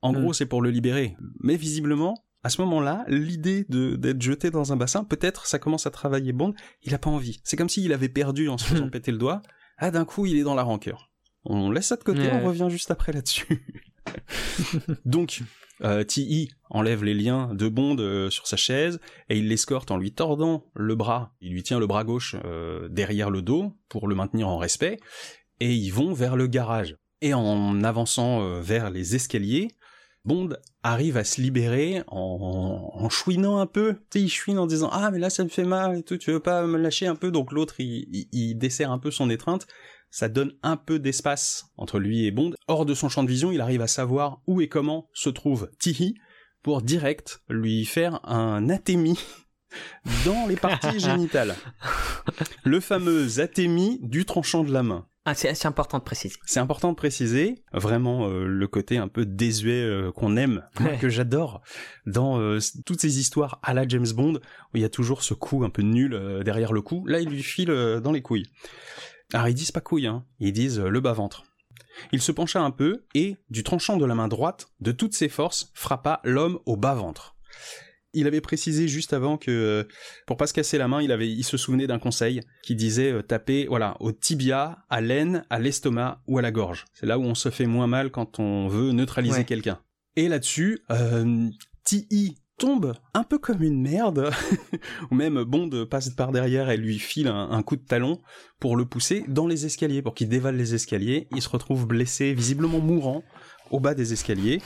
En hmm. gros, c'est pour le libérer. Mais visiblement, à ce moment-là, l'idée d'être jeté dans un bassin, peut-être ça commence à travailler Bond, il a pas envie. C'est comme s'il avait perdu en se faisant péter le doigt. Ah, d'un coup, il est dans la rancœur. On laisse ça de côté, on revient juste après là-dessus. Donc, euh, T.I. enlève les liens de Bond euh, sur sa chaise et il l'escorte en lui tordant le bras. Il lui tient le bras gauche euh, derrière le dos pour le maintenir en respect et ils vont vers le garage. Et en avançant vers les escaliers, Bond arrive à se libérer en, en chouinant un peu. Tu sais, il chouine en disant ah mais là ça me fait mal et tout, tu veux pas me lâcher un peu. Donc l'autre il, il, dessert un peu son étreinte. Ça donne un peu d'espace entre lui et Bond. Hors de son champ de vision, il arrive à savoir où et comment se trouve Tihi pour direct lui faire un atémie dans les parties génitales. Le fameux atémie du tranchant de la main. Ah, c'est important de préciser. C'est important de préciser, vraiment euh, le côté un peu désuet euh, qu'on aime, que j'adore, dans euh, toutes ces histoires à la James Bond, où il y a toujours ce coup un peu nul derrière le cou. Là, il lui file dans les couilles. Alors ils disent pas couilles, hein, ils disent le bas-ventre. Il se pencha un peu et, du tranchant de la main droite, de toutes ses forces, frappa l'homme au bas-ventre il avait précisé juste avant que euh, pour pas se casser la main, il avait, il se souvenait d'un conseil qui disait euh, taper, voilà, au tibia, à l'aine, à l'estomac ou à la gorge. C'est là où on se fait moins mal quand on veut neutraliser quelqu'un. Et là-dessus, euh, T.I. tombe un peu comme une merde, ou même Bond passe par derrière et lui file un, coup de talon pour le pousser dans les escaliers, pour qu'il dévale les escaliers. Il se retrouve blessé, visiblement mourant, au bas des escaliers.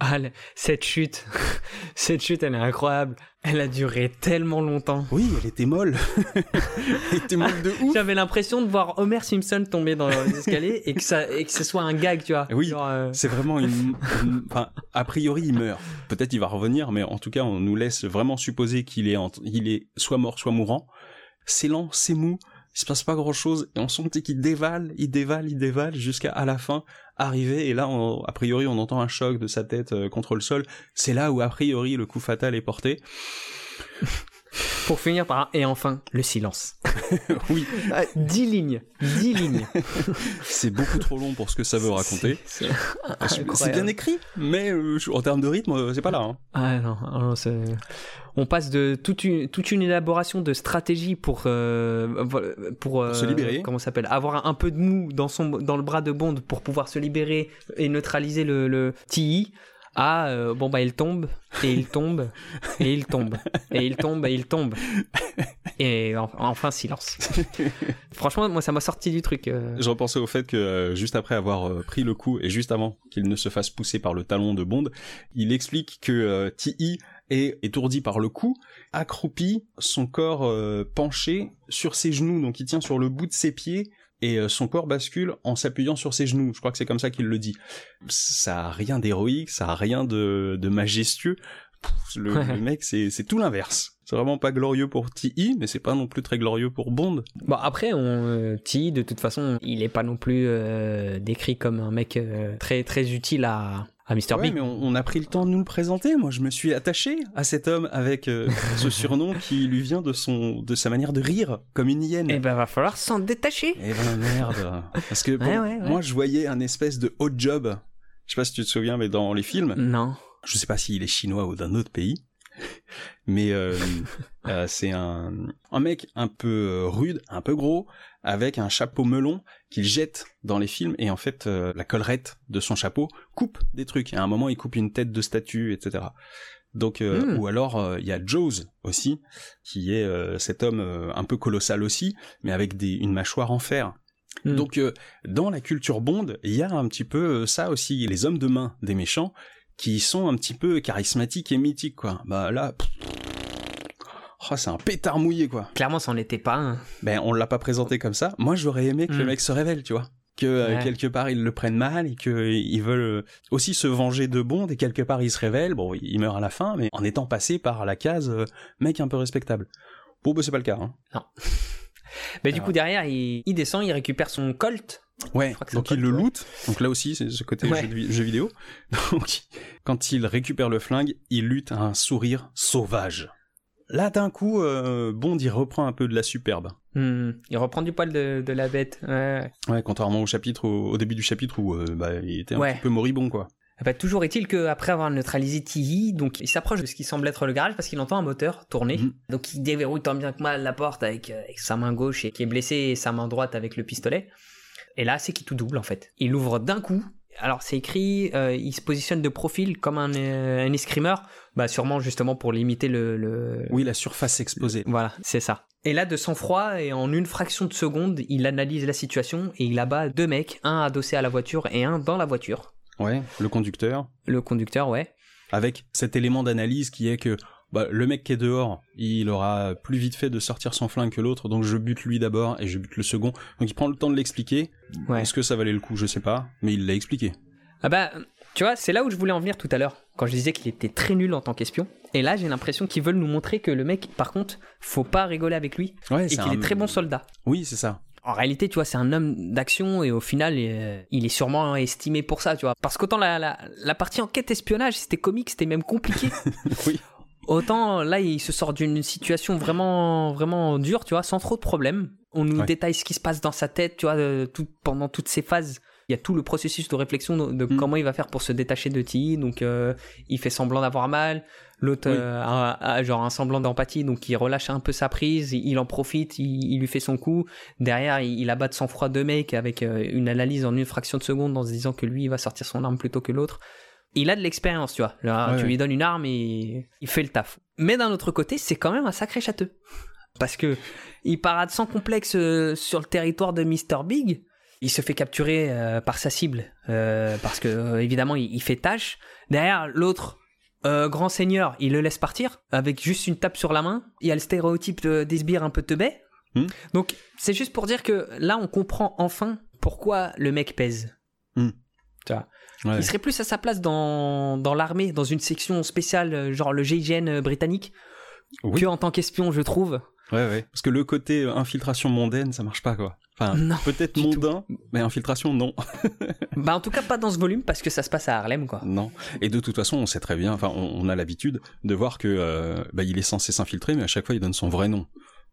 Ah, cette chute, cette chute, elle est incroyable. Elle a duré tellement longtemps. Oui, elle était molle. elle était molle de ouf. J'avais l'impression de voir Homer Simpson tomber dans les escaliers et que ça, et que ce soit un gag, tu vois. Oui, euh, c'est vraiment une, Enfin, a priori, il meurt. Peut-être il va revenir, mais en tout cas, on nous laisse vraiment supposer qu'il est, il est soit mort, soit mourant. C'est lent, c'est mou, il se passe pas grand chose, et on sent qu'il dévale, il dévale, il dévale, jusqu'à à la fin, arriver, et là, a priori, on entend un choc de sa tête euh, contre le sol, c'est là où, a priori, le coup fatal est porté. Pour finir par et enfin le silence. oui. Ah, dix lignes, dix lignes. c'est beaucoup trop long pour ce que ça veut raconter. C'est bien écrit, mais euh, en termes de rythme, euh, c'est pas là. Hein. Ah non, on passe de toute une, toute une élaboration de stratégie pour euh, pour, se libérer. Comment s'appelle? Avoir un peu de mou dans son dans le bras de Bond pour pouvoir se libérer et neutraliser le, le TI ah euh, bon bah il tombe et il tombe et il tombe et il tombe et il tombe et enfin silence. Franchement moi ça m'a sorti du truc. Euh. Je repensais au fait que euh, juste après avoir pris le coup et juste avant qu'il ne se fasse pousser par le talon de Bond, il explique que Ti est étourdi par le coup, accroupi, son corps penché sur ses genoux, donc il tient sur le bout de ses pieds et euh, son corps bascule en s'appuyant sur ses genoux. Je crois que c'est comme ça qu'il le dit. Ça a rien d'héroïque, ça a rien de, majestueux. le, mec, c'est tout l'inverse. C'est vraiment pas glorieux pour T.I., mais c'est pas non plus très glorieux pour Bond. Bon, après, on, euh, T.I., de toute façon, il est pas non plus euh, décrit comme un mec très, très utile à, à Mr. Ouais, mais on, a pris le temps de nous le présenter. Moi, je me suis attaché à cet homme avec euh, ce surnom qui lui vient de son, de sa manière de rire, comme une hyène. Eh ben, va falloir s'en détacher. Eh ben, merde. Parce que moi, je voyais un espèce de haut job. Je sais pas si tu te souviens, mais dans les films. Non. Je sais pas s'il est chinois ou d'un autre pays. Mais euh, euh, c'est un, un mec un peu rude, un peu gros, avec un chapeau melon qu'il jette dans les films et en fait euh, la collerette de son chapeau coupe des trucs. À un moment il coupe une tête de statue, etc. Donc euh, hmm. ou alors euh, il y a Jaws aussi qui est cet homme un peu colossal aussi, mais avec des, une mâchoire en fer. Hmm. Donc dans la culture Bond, il y a un petit peu ça aussi, les hommes de main des méchants qui sont un petit peu charismatiques et mythiques quoi. Bah là, Oh, c'est un pétard mouillé, quoi. Clairement, ça n'en était pas un. Ben, on l'a pas présenté comme ça. Moi, j'aurais aimé que le hmm. mec se révèle, tu vois. Que euh, quelque part ils le prennent mal et qu'ils veulent euh, aussi se venger de Bond et quelque part il se révèle. Bon, il meurt à la fin, mais en étant passé par la case euh, mec un peu respectable. Bon, ben, c'est pas le cas. Hein. Non. Mais du coup, derrière, il, descend, il récupère son Colt. Ouais, donc il le loot. Donc là aussi, c'est ce côté jeu, vidéo. Donc, quand il récupère le flingue, il lutte un sourire sauvage. Là, d'un coup, euh, Bond, il reprend un peu de la superbe. Hmm, il reprend du poil de, la bête. Ouais. contrairement au chapitre, au, début du chapitre où euh, bah, il était un petit peu moribond, quoi. Bah, toujours est-il qu'après avoir neutralisé Tilly, donc il s'approche de ce qui semble être le garage parce qu'il entend un moteur tourner. Mhm. Donc il déverrouille tant bien que mal la porte avec, euh, avec, sa main gauche et qui est blessé et sa main droite avec le pistolet. Et là, c'est qui tout double en fait. Il ouvre d'un coup alors c'est écrit, euh, il se positionne de profil comme un, euh, un escrimeur, bah sûrement justement pour limiter le, Oui, la surface exposée. Voilà, c'est ça. Et là, de sang-froid et en une fraction de seconde, il analyse la situation et il abat deux mecs, un adossé à la voiture et un dans la voiture. Ouais, le conducteur. Le conducteur, ouais. Avec cet élément d'analyse qui est que bah, le mec qui est dehors, il aura plus vite fait de sortir son flingue que l'autre, donc je bute lui d'abord et je bute le second. Donc il prend le temps de l'expliquer. Est-ce que ça valait le coup? Je sais pas, mais il l'a expliqué. Ah bah, tu vois, c'est là où je voulais en venir tout à l'heure, quand je disais qu'il était très nul en tant qu'espion. Et là, j'ai l'impression qu'ils veulent nous montrer que le mec, par contre, faut pas rigoler avec lui. et qu'il est très bon soldat. Oui, c'est ça. En réalité, tu vois, c'est un homme d'action et au final, il est sûrement estimé pour ça, tu vois. Parce qu'autant la, la, la partie enquête espionnage, c'était comique, c'était même compliqué. oui. Autant là, il se sort d'une situation vraiment, vraiment dure, tu vois, sans trop de problèmes. On nous détaille ce qui se passe dans sa tête, tu vois, tout, pendant toutes ces phases. Il y a tout le processus de réflexion de, mm. comment il va faire pour se détacher de Ti. Donc, euh, il fait semblant d'avoir mal. L'autre euh, a, genre un semblant d'empathie, donc il relâche un peu sa prise, il, en profite, il, lui fait son coup. Derrière, il, abat de sang-froid deux mecs avec euh, une analyse en une fraction de seconde en se disant que lui, il va sortir son arme plutôt que l'autre il a de l'expérience, tu vois. tu lui donnes une arme et il fait le taf. Mais d'un autre côté, c'est quand même un sacré château. Parce que il parade sans complexe euh, sur le territoire de Mr. Big. Il se fait capturer euh, par sa cible euh, parce que évidemment il, fait tâche. Derrière l'autre grand seigneur, il le laisse partir avec juste une tape sur la main. Il y a le stéréotype des sbires un peu teubé. Hmm. Donc c'est juste pour dire que là on comprend enfin pourquoi le mec pèse. Hmm. Tu vois il serait plus à sa place dans, dans l'armée, dans une section spéciale, euh, genre le GIGN euh, britannique, que en tant qu'espion, je trouve. Ouais, ouais. Parce que le côté euh, infiltration mondaine, ça marche pas, quoi. Enfin, peut-être tout. mondain, mais infiltration, non. Bah en tout cas pas dans ce volume parce que ça se passe à Harlem quoi. non. Et de toute façon, on sait très bien, enfin, on, on a l'habitude de voir que euh, bah, il est censé s'infiltrer, mais à chaque fois, il donne son vrai nom.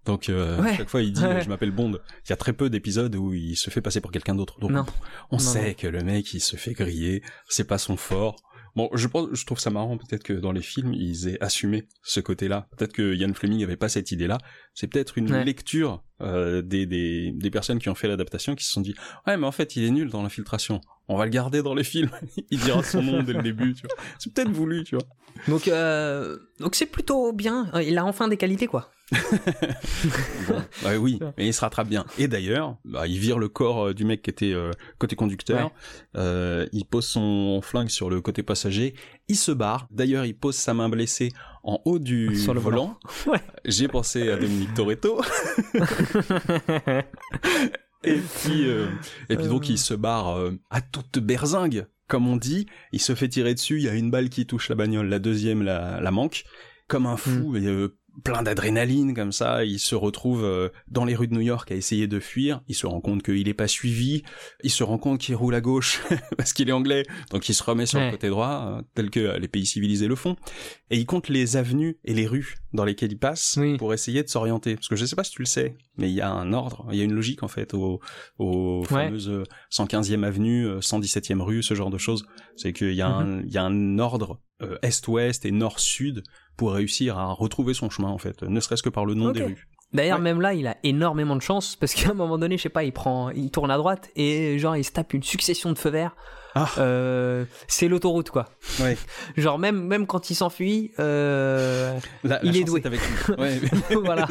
Donc, euh, à chaque fois, il dit Ouais. Je m'appelle Bond. Il y a très peu d'épisodes où il se fait passer pour quelqu'un d'autre. Donc, Non. on Non, sait non. que le mec, il se fait griller, c'est pas son fort. Bon, je pense, je trouve ça marrant peut-être que dans les films ils aient assumé ce côté-là. Peut-être que Ian Fleming avait pas cette idée-là. C'est peut-être une Ouais. lecture euh, des, des des personnes qui ont fait l'adaptation qui se sont dit ouais mais en fait il est nul dans l'infiltration. On va le garder dans les films. il dira son nom dès le début. Tu vois. C'est peut-être voulu, tu vois. Donc euh, donc c'est plutôt bien. Euh, Il a enfin des qualités quoi. Ouais, oui, mais il se rattrape bien. Et d'ailleurs, bah, il vire le corps du mec qui était euh, côté conducteur. Ouais. Il pose son flingue sur le côté passager. Il se barre. D'ailleurs, il pose sa main blessée en haut du Sur le volant. Ouais. J'ai pensé à Dominique Toretto. et puis, euh, et puis donc, il se barre euh, à toute berzingue, comme on dit. Il se fait tirer dessus. Il y a une balle qui touche la bagnole. La deuxième la, la manque. Comme un fou. Et, euh, plein d'adrénaline comme ça, il se retrouve euh, dans les rues de New York à essayer de fuir, il se rend compte qu'il est pas suivi, il se rend compte qu'il roule à gauche parce qu'il est anglais, donc il se remet sur Ouais. le côté droit, euh, tel que euh, les pays civilisés le font, et il compte les avenues et les rues dans lesquelles il passe Oui. pour essayer de s'orienter, parce que je sais pas si tu le sais, mais il y a un ordre, il y a une logique en fait aux, aux Ouais. fameuses euh, 115e avenue, euh, 117e rue, ce genre de choses, c'est qu'il y a Mhm. un, il y a un ordre euh, est-ouest et nord-sud pour réussir à retrouver son chemin en fait, ne serait-ce que par le nom des rues. D'ailleurs Ouais. même là il a énormément de chance parce qu'à un moment donné je sais pas il prend il tourne à droite et genre il se tape une succession de feux verts. Ah. Euh, c'est l'autoroute quoi. Ouais. Genre même même quand il s'enfuit euh, La- la Il est doué. avec lui. Ouais. voilà.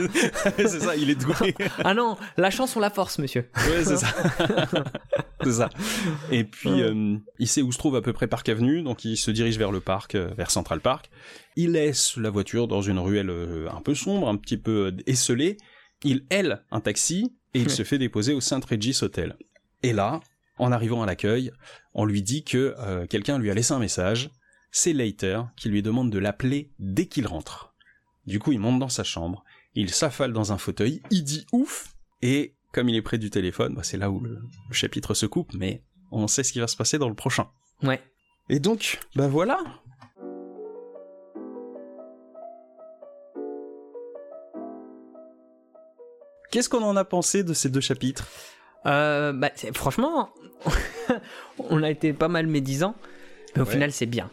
c'est ça, il est doué. Ah non la chance on la force monsieur. Ouais, c'est ça. c'est ça. Et puis, euh, il sait où se trouve à peu près Park Avenue, donc il se dirige vers le parc, vers Central Park. Il laisse la voiture dans une ruelle un peu sombre, un petit peu esselée. Il aile un taxi et il se fait déposer au St. Regis Hotel. Et là, en arrivant à l'accueil, on lui dit que euh, quelqu'un lui a laissé un message. C'est Leiter qui lui demande de l'appeler dès qu'il rentre. Du coup, il monte dans sa chambre, il s'affale dans un fauteuil, il dit ouf, et comme il est près du téléphone, bah, c'est là où le, le chapitre se coupe, mais on sait ce qui va se passer dans le prochain. Ouais. Et donc, bah voilà. Qu'est-ce qu'on en a pensé de ces deux chapitres? Euh, bah, franchement, on a été pas mal médisants, mais au Ouais. final, c'est bien.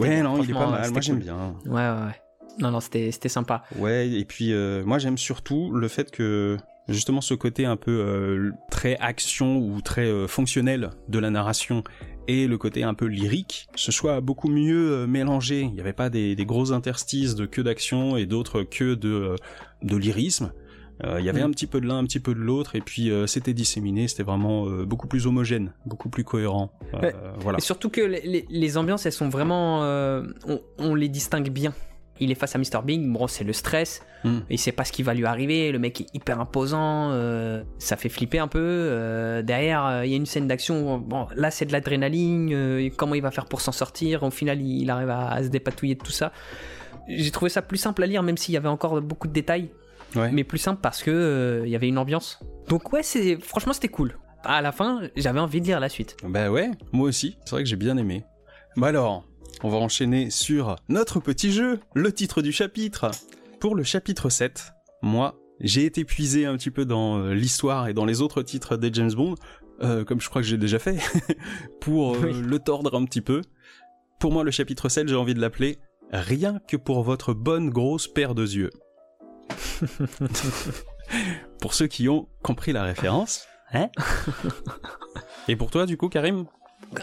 Ouais, bien. non, il est pas mal. Moi, j'aime bien. Ouais, ouais, ouais. Non, non, c'était sympa. Ouais, et puis euh, moi j'aime surtout le fait que justement ce côté un peu euh, très action ou très euh, fonctionnel de la narration et le côté un peu lyrique, ce soit beaucoup mieux euh, mélangé. Il n'y avait pas des, des gros interstices de que d'action et d'autres que de, de lyrisme. Euh, il y avait un petit peu de l'un, un petit peu de l'autre, et puis euh, c'était disséminé, c'était vraiment euh, beaucoup plus homogène, beaucoup plus cohérent. Ouais. Voilà. Et surtout que les, ambiances, elles sont vraiment. on, on les distingue bien. Il est face à Mr. Big, bon, c'est le stress. Mm. Il sait pas ce qui va lui arriver. Le mec est hyper imposant. euh, ça fait flipper un peu. euh, derrière, euh, il y a une scène d'action. Bon, là, c'est de l'adrénaline. comment il va faire pour s'en sortir Au final, il, il arrive à, à se dépatouiller de tout ça. J'ai trouvé ça plus simple à lire, même s'il y avait encore beaucoup de détails. Ouais. Mais plus simple parce que euh, il y avait une ambiance. Donc, ouais, c'est franchement, c'était cool. À la fin, j'avais envie de lire la suite. Bah ouais, moi aussi, c'est vrai que j'ai bien aimé. Bah alors, on va enchaîner sur notre petit jeu, le titre du chapitre. Pour le chapitre 7, moi, j'ai été puisé un petit peu dans euh, l'histoire et dans les autres titres des James Bond, euh, comme je crois que j'ai déjà fait, pour euh, Oui. le tordre un petit peu. Pour moi, le chapitre 7, j'ai envie de l'appeler Rien que pour votre bonne grosse paire de yeux. pour ceux qui ont compris la référence. Hein Et pour toi, du coup, Karim?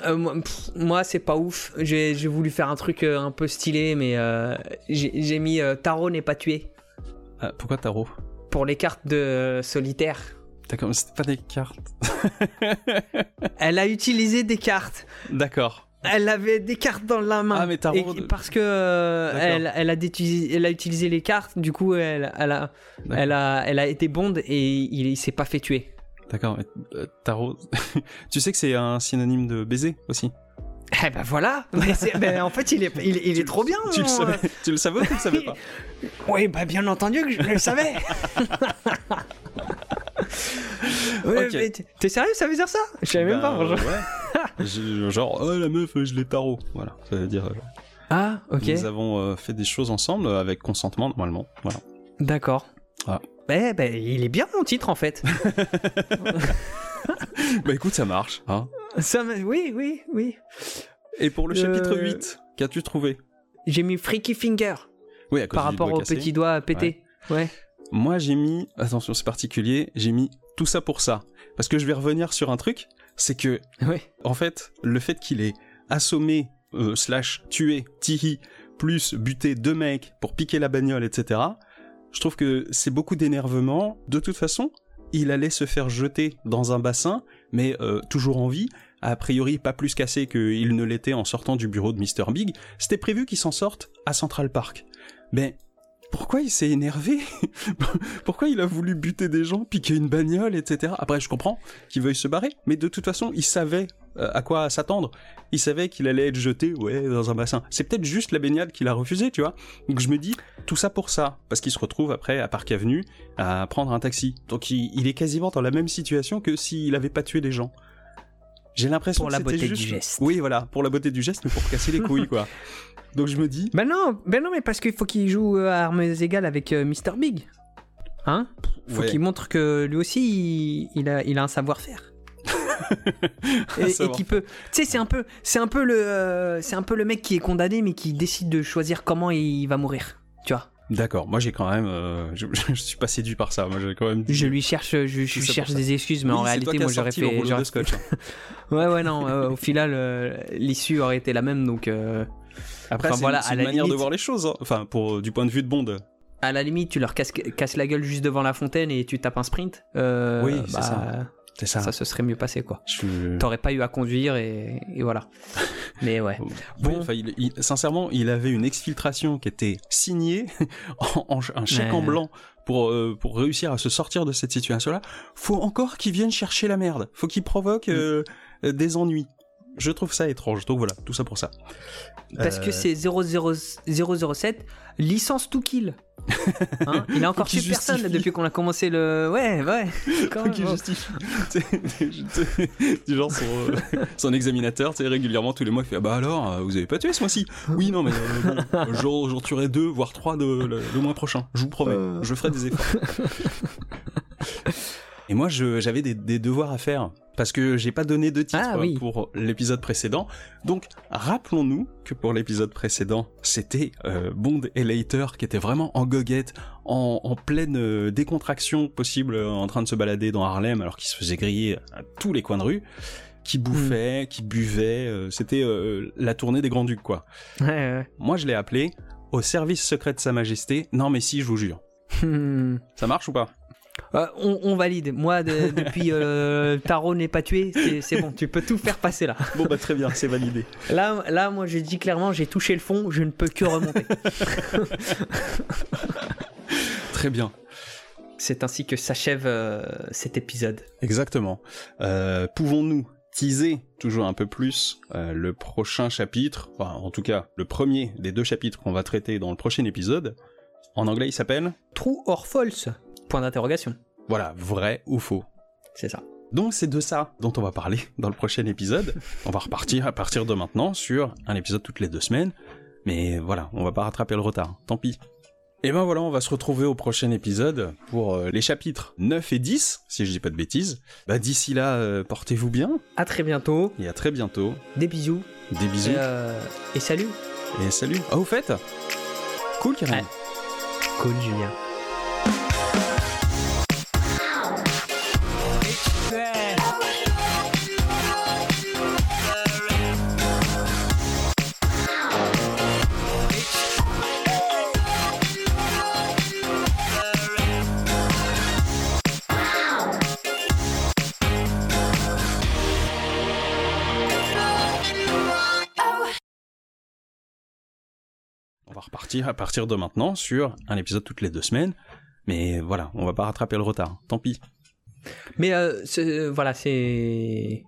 Euh, moi, pff, moi, c'est pas ouf. J'ai j'ai voulu faire un truc euh, un peu stylé, mais euh, j'ai j'ai mis euh, Tarot n'est pas tué Ah, Pourquoi tarot? Pour les cartes de euh, solitaire. D'accord, mais c'était pas des cartes. Elle a utilisé des cartes. D'accord. Elle avait des cartes dans la main. Ah, mais tarot Et de- parce que euh, elle, elle, a elle a utilisé les cartes, du coup, elle, elle, a, elle, a, elle a été bonde et il, il s'est pas fait tuer. D'accord. mais, euh, tarot. tu sais que c'est un synonyme de baiser aussi Eh ben voilà. Mais ben, en fait, il est, il, est- il est trop bien. Tu le savais, tu le savais ou tu le savais pas? Oui, bah bien entendu que je le savais. Ouais, Ok. mais t- T'es sérieux, ça veut dire ça? Je savais même Bah, pas. ouais. Genre, oh la meuf, je l'ai tarot. Voilà, ça veut dire. euh, Ah, ok. Nous avons euh, fait des choses ensemble euh, avec consentement normalement. Voilà. D'accord. Ah. Ben, il est bien mon titre en fait. bah écoute, ça marche. Hein. ça, oui, oui, oui. Et pour le Euh, chapitre 8, qu'as-tu trouvé? J'ai mis Freaky Finger Oui, à cause par du rapport doigt au petit doigt pété. Ouais. Moi, j'ai mis, attention, c'est particulier, j'ai mis tout ça pour ça. Parce que je vais revenir sur un truc, c'est que, Ouais. en fait, le fait qu'il ait assommé, euh, slash, tué Tihi, plus buté deux mecs pour piquer la bagnole, etc., je trouve que c'est beaucoup d'énervement. De toute façon, il allait se faire jeter dans un bassin, mais euh, toujours en vie, a priori pas plus cassé qu'il ne l'était en sortant du bureau de Mr. Big. C'était prévu qu'il s'en sorte à Central Park. Mais pourquoi il s'est énervé Pourquoi il a voulu buter des gens, piquer une bagnole, etc. Après, je comprends qu'il veuille se barrer, mais de toute façon, il savait euh, à quoi s'attendre. Il savait qu'il allait être jeté, ouais, dans un bassin. C'est peut-être juste la baignade qu'il a refusé, tu vois. Donc je me dis, tout ça pour ça, parce qu'il se retrouve après à Parc Avenue à prendre un taxi. Donc il, est quasiment dans la même situation que s'il avait pas tué des gens. J'ai l'impression Pour que la beauté juste... du geste. Oui, voilà, pour la beauté du geste, mais pour casser les couilles, quoi. Donc je me dis, Ben non, ben non, mais parce qu'il faut qu'il joue euh, à armes égales avec euh, Mr. Big. Hein? Faut ouais, qu'il montre que lui aussi, il, il a, il a un savoir-faire. et, et qu'il peut. Tu sais, c'est un peu, c'est un peu le, euh, c'est un peu le mec qui est condamné, mais qui décide de choisir comment il va mourir. Tu vois D'accord, moi j'ai quand même, euh, je, je suis pas séduit par ça. Moi j'ai quand même. dit- Je lui cherche, je, cherche ça. des excuses, mais Oui, en réalité, moi j'aurais le fait. de scotch. hein. Ouais, ouais, non. euh, au final, euh, l'issue aurait été la même, donc. euh, Après, Enfin, c'est voilà, une, c'est à une la manière de voir les choses. hein. Enfin, pour du point de vue de Bond. à la limite, tu leur casses, casses la gueule juste devant la fontaine et tu tapes un sprint. Oui, bah. C'est ça. Ça se serait mieux passé, quoi. Je- T'aurais pas eu à conduire et, et voilà. Mais ouais. Bon. enfin, il- il- sincèrement, il avait une exfiltration qui était signée en, en- un chèque en blanc pour euh, pour réussir à se sortir de cette situation-là. Faut encore qu'il vienne chercher la merde. Faut qu'il provoque euh, euh, des ennuis. Je trouve ça étrange. Donc voilà, tout ça pour ça. Parce Euh, que c'est 00 007, licence to kill. Hein il a encore tué personne là, depuis qu'on a commencé le. Ouais, ouais. quand même, qui bon. justifie. Tu sais, du genre son, euh, son examinateur, tu sais, régulièrement tous les mois, il fait ah bah alors, euh, vous avez pas tué ce mois-ci? Oui, non, mais euh, bon, j'en j'en tuerai deux, voire trois de, le, le mois prochain. Je vous promets, Euh. je ferai des efforts. Et moi, j'avais des, des devoirs à faire parce que j'ai pas donné de titre Ah, oui. pour l'épisode précédent. Donc, rappelons-nous que pour l'épisode précédent, c'était euh, Bond et Later qui étaient vraiment en goguette, en, en pleine euh, décontraction possible, euh, en train de se balader dans Harlem alors qu'ils se faisaient griller à tous les coins de rue, qui bouffaient, qui buvaient. euh, c'était euh, la tournée des Grands Ducs, quoi. Ouais, ouais. Moi, je l'ai appelé au service secret de Sa Majesté. Non, mais si, je vous jure. Ça marche ou pas? Euh, on, on valide. Moi, de- depuis euh, Taro n'est pas tué, c'est- bon. Tu peux tout faire passer là. Bon, bah très bien, c'est validé. Là, là, moi, je dis clairement, j'ai touché le fond. Je ne peux que remonter. Très bien. c'est ainsi que s'achève euh, cet épisode. Exactement. Euh, Pouvons-nous teaser toujours un peu plus euh, le prochain chapitre, enfin, en tout cas le premier des deux chapitres qu'on va traiter dans le prochain épisode? En anglais, il s'appelle? True or false? Point d'interrogation. voilà vrai ou faux. C'est ça. Donc c'est de ça dont on va parler dans le prochain épisode. On va repartir à partir de maintenant sur un épisode toutes les deux semaines. Mais voilà, on va pas rattraper le retard, tant pis. Et ben voilà, on va se retrouver au prochain épisode pour euh, les chapitres 9 et 10, si je dis pas de bêtises. Bah d'ici là, euh, portez-vous bien À très bientôt. et à très bientôt. Des bisous. Des bisous Et, euh, et salut. et salut. Ah au fait Cool. Ouais. Cool, Julien. Repartir à partir de maintenant sur un épisode toutes les deux semaines. Mais voilà, on va pas rattraper le retard, tant pis. Mais euh, voilà, c'est.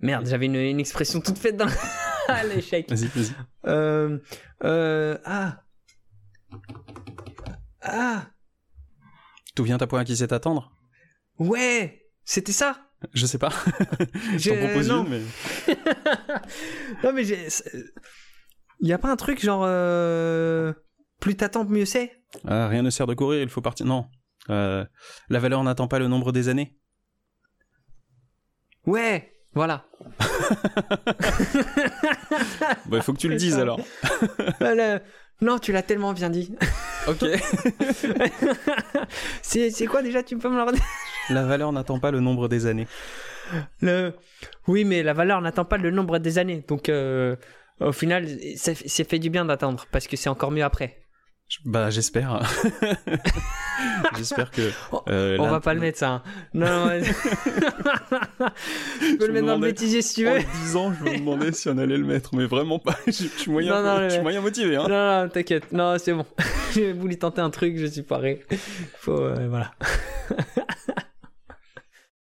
Merde, j'avais une, une expression toute faite dans l'échec. Vas-y, vas-y. Euh, euh, ah. Ah. Tout vient à point qui sait attendre? Ouais, c'était ça. Je sais pas. Je Je- t'en propose non. une, mais. non mais j'ai. Il y a pas un truc genre euh, plus t'attends mieux c'est? Ah, rien ne sert de courir, il faut partir. Non. Euh, la valeur n'attend pas le nombre des années. Ouais, voilà. Bah, il faut que tu le dises ça. alors. Voilà. Non, tu l'as tellement bien dit. Ok. c'est c'est quoi déjà Tu peux me le redire? La valeur n'attend pas le nombre des années. Le... Oui, mais la valeur n'attend pas le nombre des années. Donc, euh, au final, c'est fait du bien d'attendre parce que c'est encore mieux après. Bah, j'espère. j'espère que. euh, On la- va pas le mettre ça. hein. Non, non. ouais. tu Je peux le me mettre dans le bêtisier si tu En veux. le disant, je me demandais si on allait le mettre, mais vraiment pas. Je, je suis moyen, Non, non, je le- suis moyen motivé. Hein. Non, non, t'inquiète. Non, c'est bon. J'ai voulu tenter un truc, je suis paré. Faut, euh, voilà.